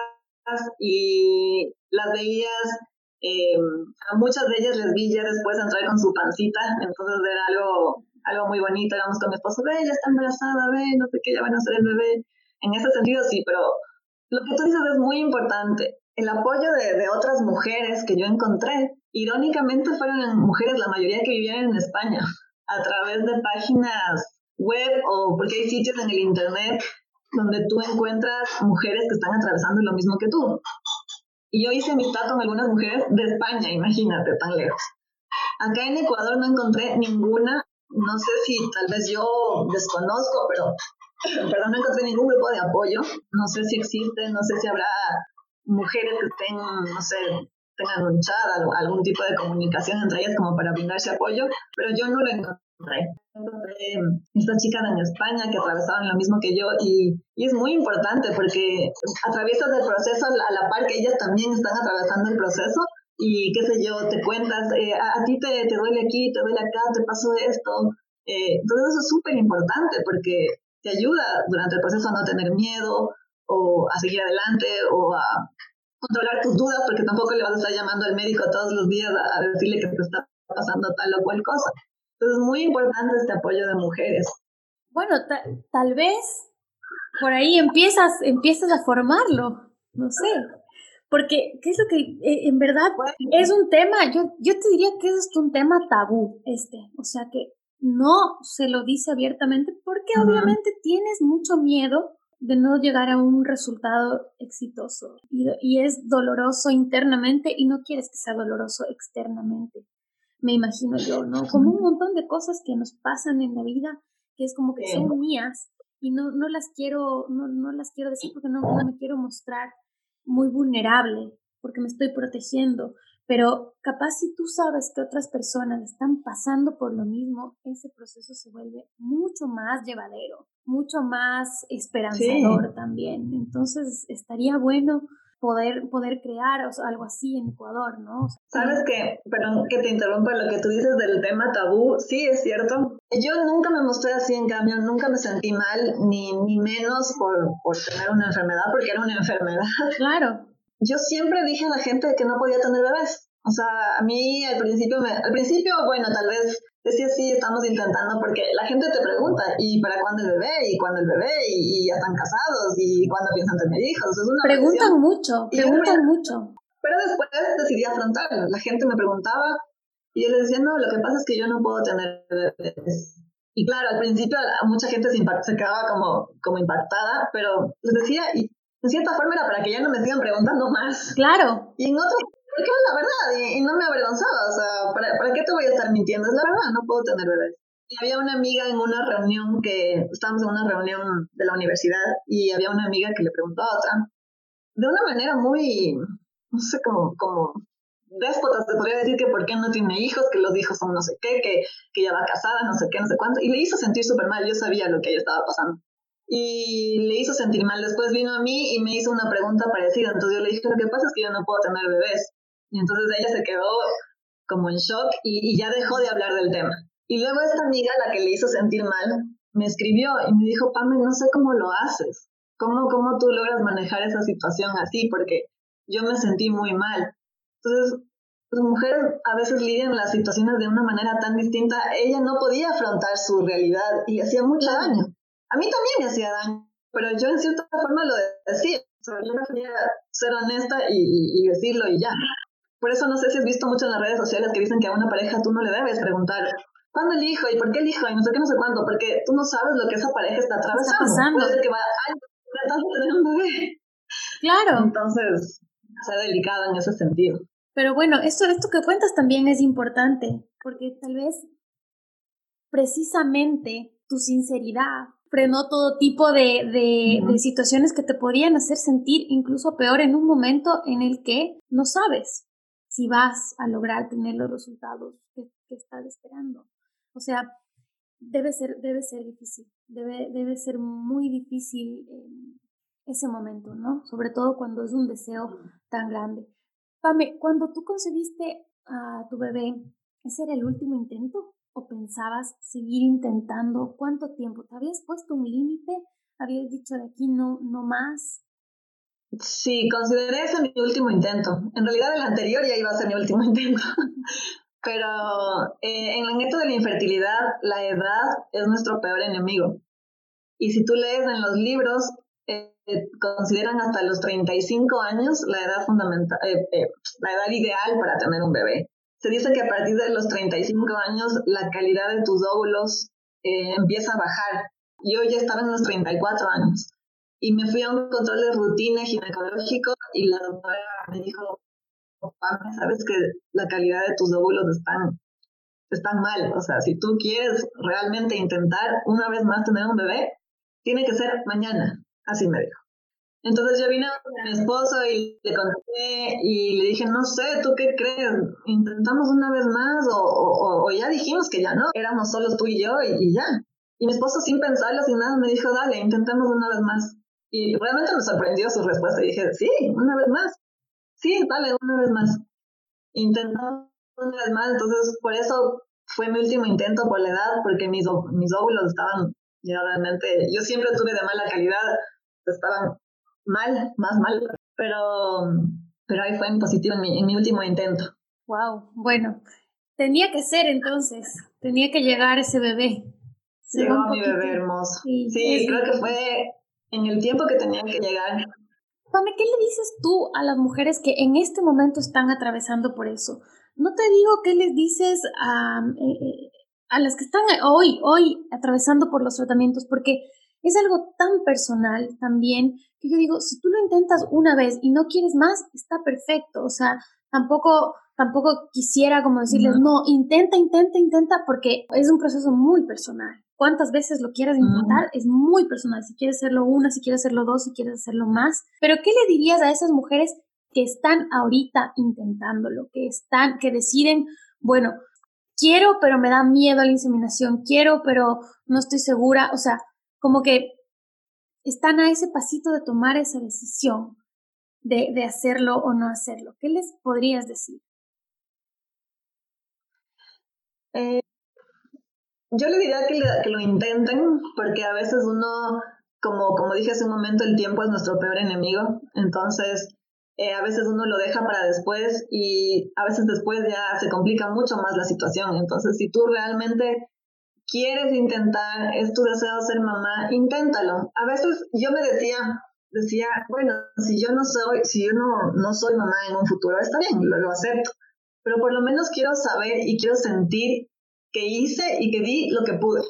y las veías, eh, a muchas de ellas les vi ya después entrar con su pancita, entonces era algo, algo muy bonito, íbamos con mi esposo, ve, ya está embarazada, ve, no sé qué, ya van a ser el bebé. En ese sentido sí, pero lo que tú dices es muy importante. El apoyo de, de otras mujeres que yo encontré, irónicamente fueron mujeres, la mayoría que vivían en España, a través de páginas web o porque hay sitios en el internet donde tú encuentras mujeres que están atravesando lo mismo que tú. Y yo hice amistad con algunas mujeres de España, imagínate, tan lejos. Acá en Ecuador no encontré ninguna, no sé si tal vez yo desconozco, pero perdón, no encontré ningún grupo de apoyo. No sé si existe, no sé si habrá mujeres que estén, no sé, tengan un chat, algún tipo de comunicación entre ellas como para brindarse apoyo, pero yo no lo encontré estas chicas en España que atravesaban lo mismo que yo y, es muy importante porque atraviesas el proceso a la par que ellas también están atravesando el proceso y qué sé yo, te cuentas, eh, a, ti te, te, duele aquí, te duele acá, te pasó esto. Eh, todo eso es súper importante porque te ayuda durante el proceso a no tener miedo o a seguir adelante o a controlar tus dudas porque tampoco le vas a estar llamando al médico todos los días a decirle que te está pasando tal o cual cosa. Entonces es muy importante este apoyo de mujeres. Bueno, tal vez por ahí empiezas, empiezas a formarlo, no sé. Porque, ¿qué es lo que eh, en verdad es un tema? Yo, yo te diría que es un tema tabú, este. O sea, que no se lo dice abiertamente porque obviamente tienes mucho miedo de no llegar a un resultado exitoso y, y, es doloroso internamente y no quieres que sea doloroso externamente me imagino yo, ¿no? Como un montón de cosas que nos pasan en la vida, que es como que son mías y no, no las quiero, no, no las quiero decir porque no, no me quiero mostrar muy vulnerable, porque me estoy protegiendo. Pero capaz si tú sabes que otras personas están pasando por lo mismo, ese proceso se vuelve mucho más llevadero, mucho más esperanzador también. Entonces estaría bueno poder, poder crear algo así en Ecuador, ¿no? Sabes que, perdón que te interrumpa lo que tú dices del tema tabú, sí es cierto. Yo nunca me mostré así, en cambio, nunca me sentí mal, ni, ni menos por, por tener una enfermedad, porque era una enfermedad. Claro. Yo siempre dije a la gente que no podía tener bebés. O sea, a mí al principio, me, al principio, bueno, tal vez decía sí, estamos intentando, porque la gente te pregunta, ¿y para cuándo el bebé? ¿Y cuándo el bebé? ¿Y, ya están casados? ¿Y cuándo piensan tener hijos? Es una preguntan mucho, preguntan mucho. Pero después decidí afrontarlo. La gente me preguntaba y yo les decía, no, lo que pasa es que yo no puedo tener bebés. Y claro, al principio mucha gente se, se quedaba como, como impactada, pero les decía, y en cierta forma era para que ya no me sigan preguntando más. Claro. Y en otro porque es la verdad y, no me avergonzaba, o sea, ¿para, ¿para qué te voy a estar mintiendo? Es la verdad, no puedo tener bebés. Y había una amiga en una reunión que, estábamos en una reunión de la universidad y había una amiga que le preguntó a otra, de una manera muy, no sé, como, como déspota, se podría decir que por qué no tiene hijos, que los hijos son no sé qué, que, que ya va casada, no sé qué, no sé cuánto, y le hizo sentir súper mal, yo sabía lo que ella estaba pasando. Y le hizo sentir mal, después vino a mí y me hizo una pregunta parecida, entonces yo le dije, lo que pasa es que yo no puedo tener bebés. Y entonces ella se quedó como en shock y, ya dejó de hablar del tema. Y luego esta amiga, la que le hizo sentir mal, me escribió y me dijo, Pame, no sé cómo lo haces. ¿Cómo, ¿Cómo tú logras manejar esa situación así? Porque yo me sentí muy mal. Entonces, las mujeres a veces lidian las situaciones de una manera tan distinta. Ella no podía afrontar su realidad y hacía mucho daño. A mí también me hacía daño, pero yo en cierta forma lo decía. O sea, yo quería ser honesta y, y decirlo y ya. Por eso no sé si has visto mucho en las redes sociales que dicen que a una pareja tú no le debes preguntar ¿cuándo el hijo? ¿Y por qué el hijo? Y no sé qué, no sé cuánto, porque tú no sabes lo que esa pareja está atravesando. Está pasando. Puede que va años tratando de tener un bebé. Claro. Entonces, sea delicado en ese sentido. Pero bueno, esto, esto que cuentas también es importante, porque tal vez precisamente tu sinceridad frenó todo tipo de, de, de, situaciones que te podían hacer sentir incluso peor en un momento en el que no sabes si vas a lograr tener los resultados que, estás esperando. O sea, debe ser, debe ser difícil, debe, debe ser muy difícil ese momento, ¿no? Sobre todo cuando es un deseo tan grande. Pame, cuando tú concebiste a tu bebé, ¿ese era el último intento? ¿O pensabas seguir intentando? ¿Cuánto tiempo? ¿Te habías puesto un límite? ¿Habías dicho de aquí no, no más? Sí, consideré ese mi último intento. En realidad el anterior ya iba a ser mi último intento. Pero eh, en el neto de la infertilidad, la edad es nuestro peor enemigo. Y si tú lees en los libros, eh, consideran hasta los 35 años la edad fundamental, eh, la edad ideal para tener un bebé. Se dice que a partir de los 35 años la calidad de tus óvulos empieza a bajar. Yo ya estaba en los 34 años y me fui a un control de rutina ginecológico y la doctora me dijo, sabes que la calidad de tus óvulos están, están mal. O sea, si tú quieres realmente intentar una vez más tener un bebé, tiene que ser mañana. Así me dijo. Entonces yo vine a mi esposo y le conté y le dije, no sé, ¿tú qué crees? ¿Intentamos una vez más o, o, ya dijimos que ya no? Éramos solos tú y yo y, ya. Y mi esposo sin pensarlo, sin nada, me dijo, dale, intentemos una vez más. Y realmente me sorprendió su respuesta y dije, sí, una vez más sí, dale, una vez más. Intentamos una vez más, entonces por eso fue mi último intento por la edad, porque mis, mis óvulos estaban ya realmente, yo siempre tuve de mala calidad, estaban mal, más mal, pero, pero ahí fue en positivo en mi, en mi último intento. Wow, bueno, tenía que ser entonces, tenía que llegar ese bebé. Llegó mi bebé hermoso. Sí, sí creo que fue en el tiempo que tenía que llegar. Pame, ¿qué le dices tú a las mujeres que en este momento están atravesando por eso? No te digo qué les dices a, eh, eh, a las que están hoy, hoy atravesando por los tratamientos, porque es algo tan personal también que yo digo, si tú lo intentas una vez y no quieres más, está perfecto. O sea, tampoco, tampoco quisiera como decirles, no, intenta, intenta, intenta, porque es un proceso muy personal cuántas veces lo quieras intentar es muy personal. Si quieres hacerlo una, si quieres hacerlo dos, si quieres hacerlo más. Pero ¿qué le dirías a esas mujeres que están ahorita intentándolo, que están, que deciden, bueno, quiero, pero me da miedo a la inseminación, quiero, pero no estoy segura, o sea, como que están a ese pasito de tomar esa decisión de, de hacerlo o no hacerlo. ¿Qué les podrías decir? Eh, yo le diría que, lo intenten, porque a veces uno, como, como dije hace un momento, el tiempo es nuestro peor enemigo. Entonces, eh, a veces uno lo deja para después y a veces después ya se complica mucho más la situación. Entonces, si tú realmente quieres intentar, es tu deseo ser mamá, inténtalo. A veces yo me decía, decía, bueno, si yo no soy, si yo no, no soy mamá en un futuro, está bien, lo, lo acepto. Pero por lo menos quiero saber y quiero sentir que hice y que di lo que pude.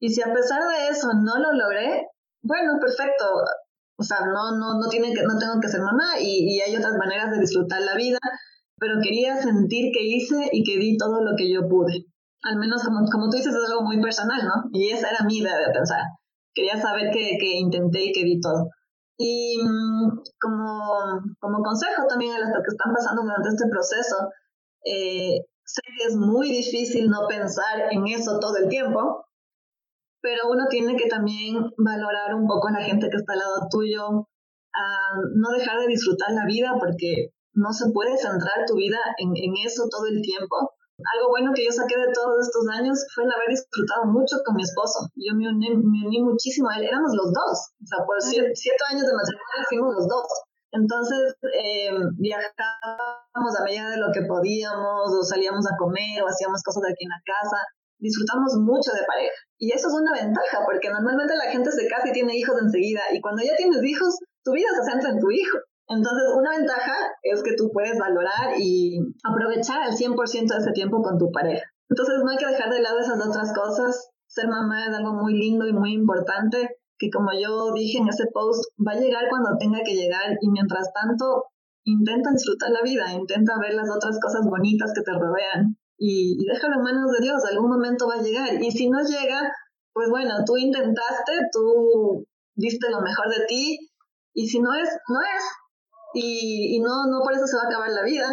Y si a pesar de eso no lo logré, bueno, perfecto. O sea, no, no, no, tiene que, no tengo que ser mamá y, hay otras maneras de disfrutar la vida, pero quería sentir que hice y que di todo lo que yo pude. Al menos, como, como tú dices, es algo muy personal, ¿no? Y esa era mi idea de pensar. Quería saber que, que intenté y que di todo. Y mm, como, como consejo también a las que están pasando durante este proceso, eh, Sé que es muy difícil no pensar en eso todo el tiempo, pero uno tiene que también valorar un poco a la gente que está al lado tuyo, a no dejar de disfrutar la vida porque no se puede centrar tu vida en, eso todo el tiempo. Algo bueno que yo saqué de todos estos años fue el haber disfrutado mucho con mi esposo. Yo me uní, me uní muchísimo a él, éramos los dos. O sea, por siete, siete años de matrimonio fuimos los dos. Entonces eh, viajábamos a medida de lo que podíamos, o salíamos a comer, o hacíamos cosas aquí en la casa. Disfrutamos mucho de pareja. Y eso es una ventaja, porque normalmente la gente se casa y tiene hijos enseguida, y cuando ya tienes hijos, tu vida se centra en tu hijo. Entonces, una ventaja es que tú puedes valorar y aprovechar al 100% de ese tiempo con tu pareja. Entonces, no hay que dejar de lado esas otras cosas. Ser mamá es algo muy lindo y muy importante, que como yo dije en ese post, va a llegar cuando tenga que llegar y mientras tanto intenta disfrutar la vida, intenta ver las otras cosas bonitas que te rodean y, déjalo en manos de Dios, algún momento va a llegar. Y si no llega, pues bueno, tú intentaste, tú diste lo mejor de ti y si no es, no es. Y, y no, no por eso se va a acabar la vida,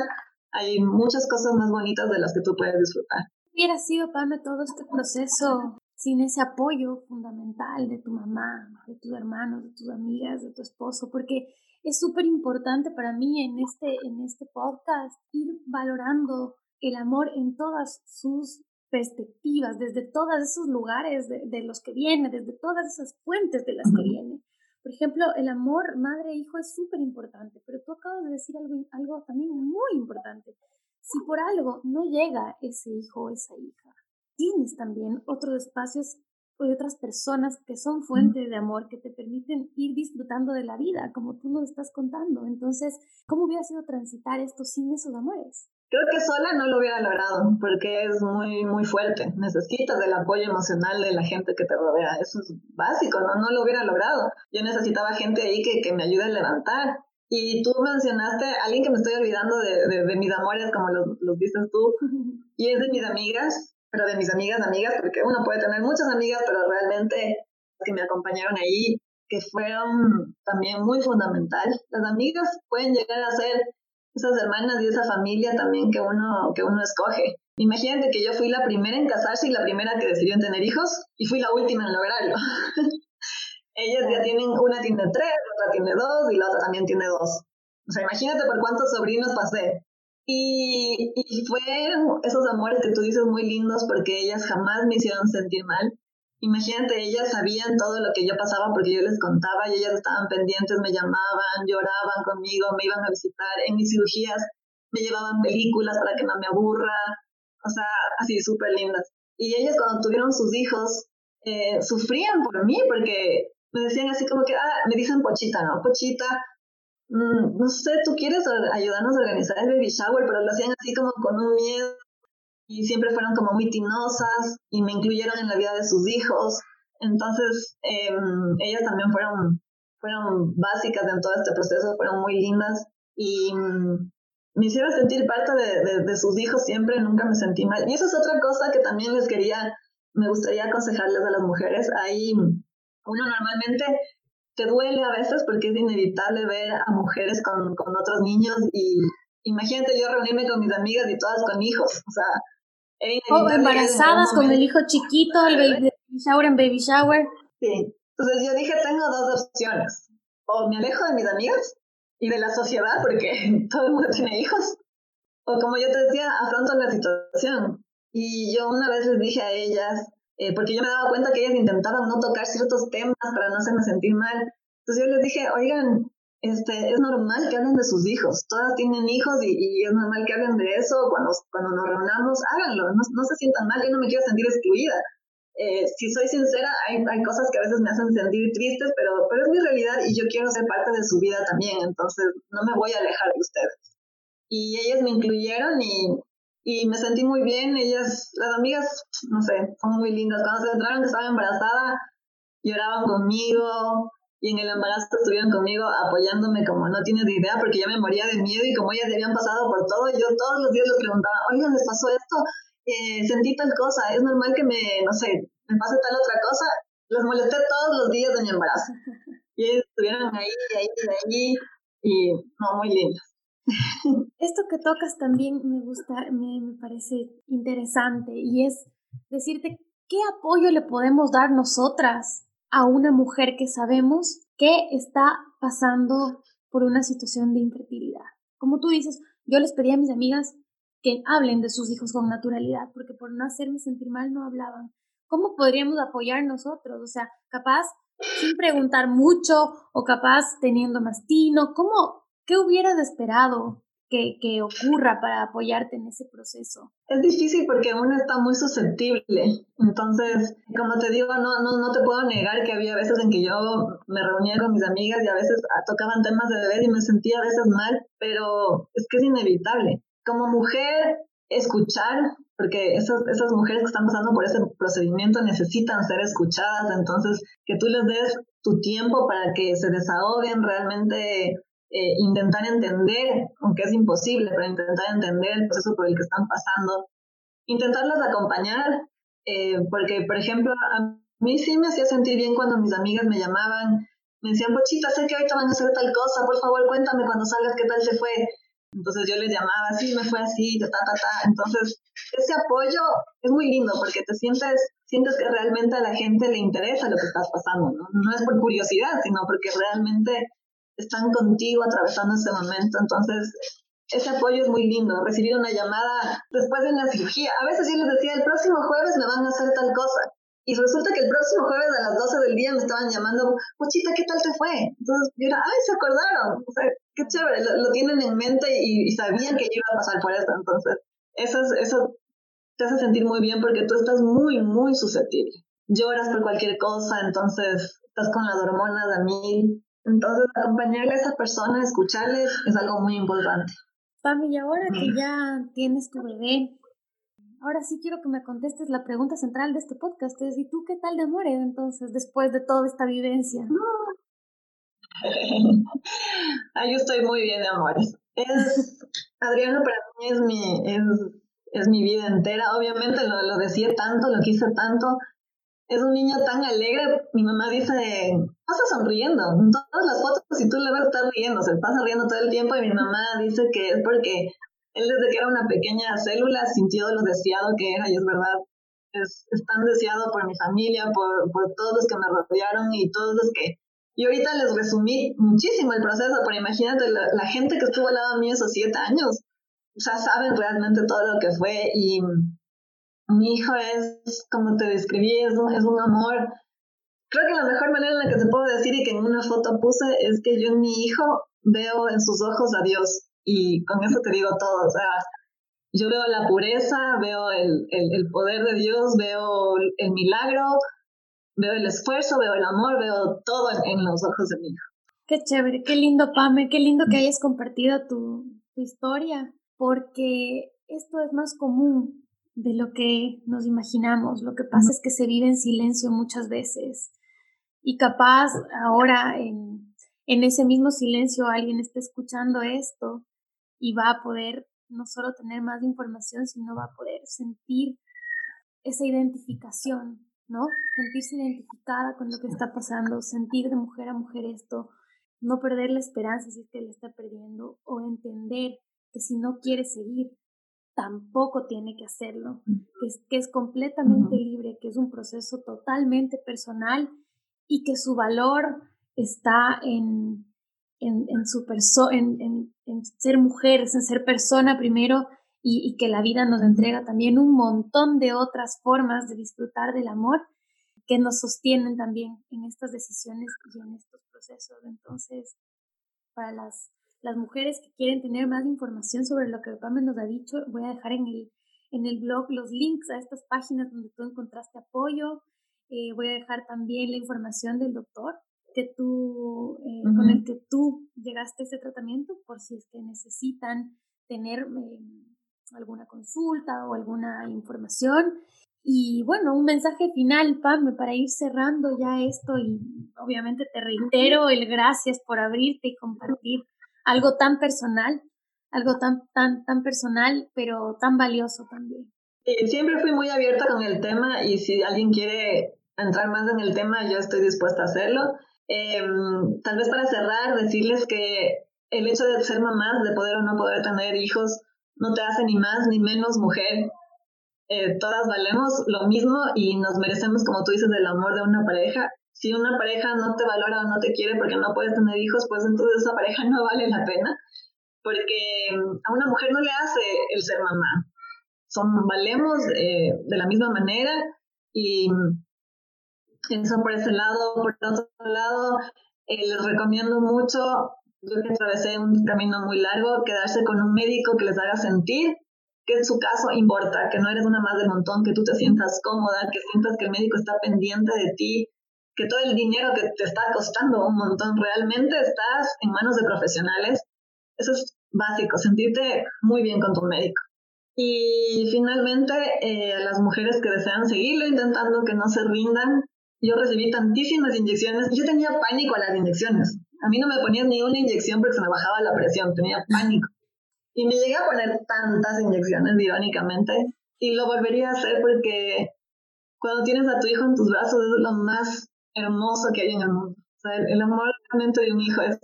hay muchas cosas más bonitas de las que tú puedes disfrutar. Hubiera sido, Pame, todo este proceso sin ese apoyo fundamental de tu mamá, de tus hermanos, de tus amigas, de tu esposo, porque es súper importante para mí en este, en este podcast ir valorando el amor en todas sus perspectivas, desde todos esos lugares de, los que viene, desde todas esas fuentes de las que viene. Por ejemplo, el amor madre-hijo es súper importante, pero tú acabas de decir algo, algo también muy importante. Si por algo no llega ese hijo o esa hija, tienes también otros espacios o de otras personas que son fuente de amor, que te permiten ir disfrutando de la vida, como tú nos estás contando. Entonces, ¿cómo hubiera sido transitar esto sin esos amores? Creo que sola no lo hubiera logrado porque es muy, muy fuerte. Necesitas el apoyo emocional de la gente que te rodea. Eso es básico, ¿no? No lo hubiera logrado. Yo necesitaba gente ahí que, que me ayude a levantar. Y tú mencionaste a alguien que me estoy olvidando de, de, mis amores, como los, los, dices tú, y es de mis amigas, pero de mis amigas, amigas, porque uno puede tener muchas amigas, pero realmente que me acompañaron ahí, que fueron también muy fundamental. Las amigas pueden llegar a ser esas hermanas y esa familia también que uno, que uno escoge. Imagínate que yo fui la primera en casarse y la primera que decidió en tener hijos y fui la última en lograrlo. Ellas ya tienen, una tiene tres, otra tiene dos y la otra también tiene dos. O sea, imagínate por cuántos sobrinos pasé. Y, y fueron esos amores que tú dices muy lindos porque ellas jamás me hicieron sentir mal. Imagínate, ellas sabían todo lo que yo pasaba porque yo les contaba y ellas estaban pendientes, me llamaban, lloraban conmigo, me iban a visitar. En mis cirugías me llevaban películas para que no me aburra, o sea, así súper lindas. Y ellas cuando tuvieron sus hijos eh, sufrían por mí porque me decían así como que, ah, me dicen Pochita, ¿no? Pochita, mm, no sé, tú quieres ayudarnos a organizar el baby shower, pero lo hacían así como con un miedo y siempre fueron como muy tinosas y me incluyeron en la vida de sus hijos. Entonces, em, ellas también fueron, fueron básicas en todo este proceso, fueron muy lindas y mm, me hicieron sentir parte de, de, sus hijos siempre, nunca me sentí mal. Y eso es otra cosa que también les quería, me gustaría aconsejarles a las mujeres. Ahí uno normalmente te duele a veces porque es inevitable ver a mujeres con, con otros niños y imagínate yo reunirme con mis amigas y todas con hijos, o sea, o embarazadas con el hijo chiquito, el baby shower en baby shower. Sí. Entonces yo dije, tengo dos opciones. O me alejo de mis amigas y de la sociedad porque todo el mundo tiene hijos. O como yo te decía, afronto la situación. Y yo una vez les dije a ellas, eh, porque yo me daba cuenta que ellas intentaban no tocar ciertos temas para no hacerme sentir mal. Entonces yo les dije, oigan, este, es normal que hablen de sus hijos. Todas tienen hijos y, es normal que hablen de eso. Cuando, cuando nos reunamos, háganlo. No, no se sientan mal. Yo no me quiero sentir excluida. Eh, si soy sincera, hay, hay, cosas que a veces me hacen sentir tristes, pero, pero es mi realidad y yo quiero ser parte de su vida también. Entonces, no me voy a alejar de ustedes. Y ellas me incluyeron y, y me sentí muy bien. Ellas, las amigas, no sé, son muy lindas. Cuando se entraron que estaba embarazada, lloraban conmigo, y en el embarazo estuvieron conmigo apoyándome como no tienes idea porque ya me moría de miedo y como ellas habían pasado por todo, yo todos los días les preguntaba, oigan, ¿les pasó esto? Eh, sentí tal cosa, es normal que me, no sé, me pase tal otra cosa. Los molesté todos los días de mi embarazo. Y ellos estuvieron ahí, ahí, ahí, y no, muy lindas. Esto que tocas también me gusta, me, me parece interesante y es decirte qué apoyo le podemos dar nosotras a una mujer que sabemos que está pasando por una situación de infertilidad. Como tú dices, yo les pedí a mis amigas que hablen de sus hijos con naturalidad, porque por no hacerme sentir mal no hablaban. ¿Cómo podríamos apoyar nosotros? O sea, capaz sin preguntar mucho o capaz teniendo más tino. ¿Cómo? ¿Qué hubieras esperado que, que, ocurra para apoyarte en ese proceso? Es difícil porque uno está muy susceptible. Entonces, como te digo, no, no, no te puedo negar que había veces en que yo me reunía con mis amigas y a veces tocaban temas de bebé y me sentía a veces mal, pero es que es inevitable. Como mujer, escuchar, porque esas, esas mujeres que están pasando por ese procedimiento necesitan ser escuchadas, entonces que tú les des tu tiempo para que se desahoguen realmente eh, intentar entender, aunque es imposible, pero intentar entender el proceso por el que están pasando, intentarlas acompañar, eh, porque, por ejemplo, a mí sí me hacía sentir bien cuando mis amigas me llamaban, me decían, Pochita, sé que ahorita van a hacer tal cosa, por favor cuéntame cuando salgas qué tal te fue. Entonces yo les llamaba, sí, me fue así, ta, ta, ta. Entonces, ese apoyo es muy lindo porque te sientes, sientes que realmente a la gente le interesa lo que estás pasando, ¿no? No es por curiosidad, sino porque realmente están contigo atravesando ese momento. Entonces, ese apoyo es muy lindo. Recibir una llamada después de una cirugía. A veces yo les decía, el próximo jueves me van a hacer tal cosa. Y resulta que el próximo jueves a las 12 del día me estaban llamando, Pochita, ¿qué tal te fue? Entonces yo era, ay, se acordaron. O sea, qué chévere, lo, tienen en mente y, sabían que iba a pasar por esto. Entonces, eso, es, eso te hace sentir muy bien porque tú estás muy, muy susceptible. Lloras por cualquier cosa, entonces estás con las hormonas de mil. Entonces, acompañarle a esa persona, escucharles, es algo muy importante. Pami, y ahora que ya tienes tu bebé, ahora sí quiero que me contestes la pregunta central de este podcast, es ¿y tú qué tal de amores entonces después de toda esta vivencia? Ay, yo estoy muy bien de amores. Es, Adriano para mí es mi, es, es mi vida entera, obviamente lo, lo decía tanto, lo quise tanto, es un niño tan alegre, mi mamá dice, pasa sonriendo, en todas las fotos si tú le ves estar riendo, se pasa riendo todo el tiempo y mi mamá dice que es porque él desde que era una pequeña célula sintió lo deseado que era, y es verdad, es, tan deseado por mi familia, por, por todos los que me rodearon y todos los que... Y ahorita les resumí muchísimo el proceso, pero imagínate la, gente que estuvo al lado mío esos siete años, o sea, saben realmente todo lo que fue y mi hijo es, como te describí, es un, es un amor. Creo que la mejor manera en la que te puedo decir y que en una foto puse es que yo en mi hijo veo en sus ojos a Dios y con eso te digo todo, o sea, yo veo la pureza, veo el, el, poder de Dios, veo el milagro, veo el esfuerzo, veo el amor, veo todo en, los ojos de mi hijo. Qué chévere, qué lindo, Pame, qué lindo que hayas compartido tu, tu historia, porque esto es más común de lo que nos imaginamos. Lo que pasa es que se vive en silencio muchas veces. Y capaz ahora en, en ese mismo silencio alguien está escuchando esto y va a poder no solo tener más información, sino va a poder sentir esa identificación, ¿no? Sentirse identificada con lo que está pasando, sentir de mujer a mujer esto, no perder la esperanza si es que le está perdiendo, o entender que si no quiere seguir, tampoco tiene que hacerlo, que es, que es completamente libre, que es un proceso totalmente personal y que su valor está en, en, su en, en, ser mujeres, en ser persona primero y, que la vida nos entrega también un montón de otras formas de disfrutar del amor que nos sostienen también en estas decisiones y en estos procesos. Entonces, para las, las mujeres que quieren tener más información sobre lo que Pame nos ha dicho, voy a dejar en el, en el blog los links a estas páginas donde tú encontraste apoyo. Eh, voy a dejar también la información del doctor que tú, eh, con el que tú llegaste a ese tratamiento por si es que necesitan tener eh, alguna consulta o alguna información. Y bueno, un mensaje final, Pam, para ir cerrando ya esto y obviamente te reitero el gracias por abrirte y compartir algo tan personal, algo tan, tan, tan personal, pero tan valioso también. siempre fui muy abierta con el tema y si alguien quiere entrar más en el tema, yo estoy dispuesta a hacerlo. Em, tal vez para cerrar, decirles que el hecho de ser mamás, de poder o no poder tener hijos, no te hace ni más ni menos mujer. Eh, todas valemos lo mismo y nos merecemos, como tú dices, el amor de una pareja. Si una pareja no te valora o no te quiere porque no puedes tener hijos, pues entonces esa pareja no vale la pena. Porque em, a una mujer no le hace el ser mamá. Son, valemos eh, de la misma manera y eso por ese lado. Por otro lado, eh, les recomiendo mucho, yo que atravesé un camino muy largo, quedarse con un médico que les haga sentir que en su caso importa, que no eres una más del montón, que tú te sientas cómoda, que sientas que el médico está pendiente de ti, que todo el dinero que te está costando un montón realmente estás en manos de profesionales. Eso es básico, sentirte muy bien con tu médico. Y finalmente, eh, a las mujeres que desean seguirlo intentando, que no se rindan, yo recibí tantísimas inyecciones, yo tenía pánico a las inyecciones. A mí no me ponían ni una inyección porque se me bajaba la presión, tenía pánico. Y me llegué a poner tantas inyecciones, irónicamente, y lo volvería a hacer porque cuando tienes a tu hijo en tus brazos es lo más hermoso que hay en el mundo. O sea, el, amor realmente de un hijo es...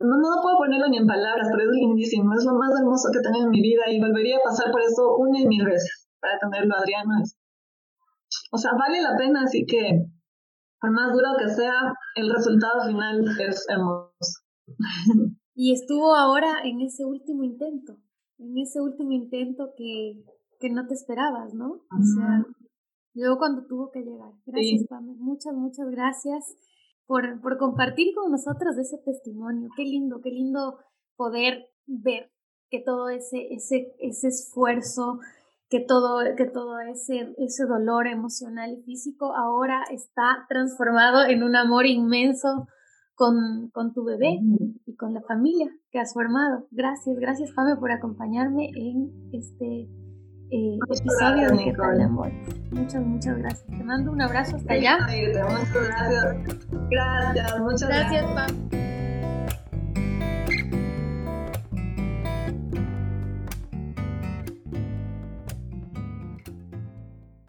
No, no puedo ponerlo ni en palabras, pero es lindísimo, es lo más hermoso que tengo en mi vida y volvería a pasar por eso una y mil veces para tenerlo, Adriano. Es o sea, vale la pena, así que por más duro que sea, el resultado final es hermoso. Y estuvo ahora en ese último intento, en ese último intento que, que no te esperabas, ¿no? O sea, Llegó cuando tuvo que llegar. Gracias, Pame. Muchas, muchas gracias por, por compartir con nosotros ese testimonio. Qué lindo, qué lindo poder ver que todo ese, ese, ese esfuerzo, que todo, que todo ese, ese dolor emocional y físico ahora está transformado en un amor inmenso con, con tu bebé y con la familia que has formado. Gracias, gracias Pame por acompañarme en este eh, episodio de ¿Qué? Muchas, muchas gracias. Te mando un abrazo hasta allá. Muchas gracias. Gracias, muchas gracias. Gracias.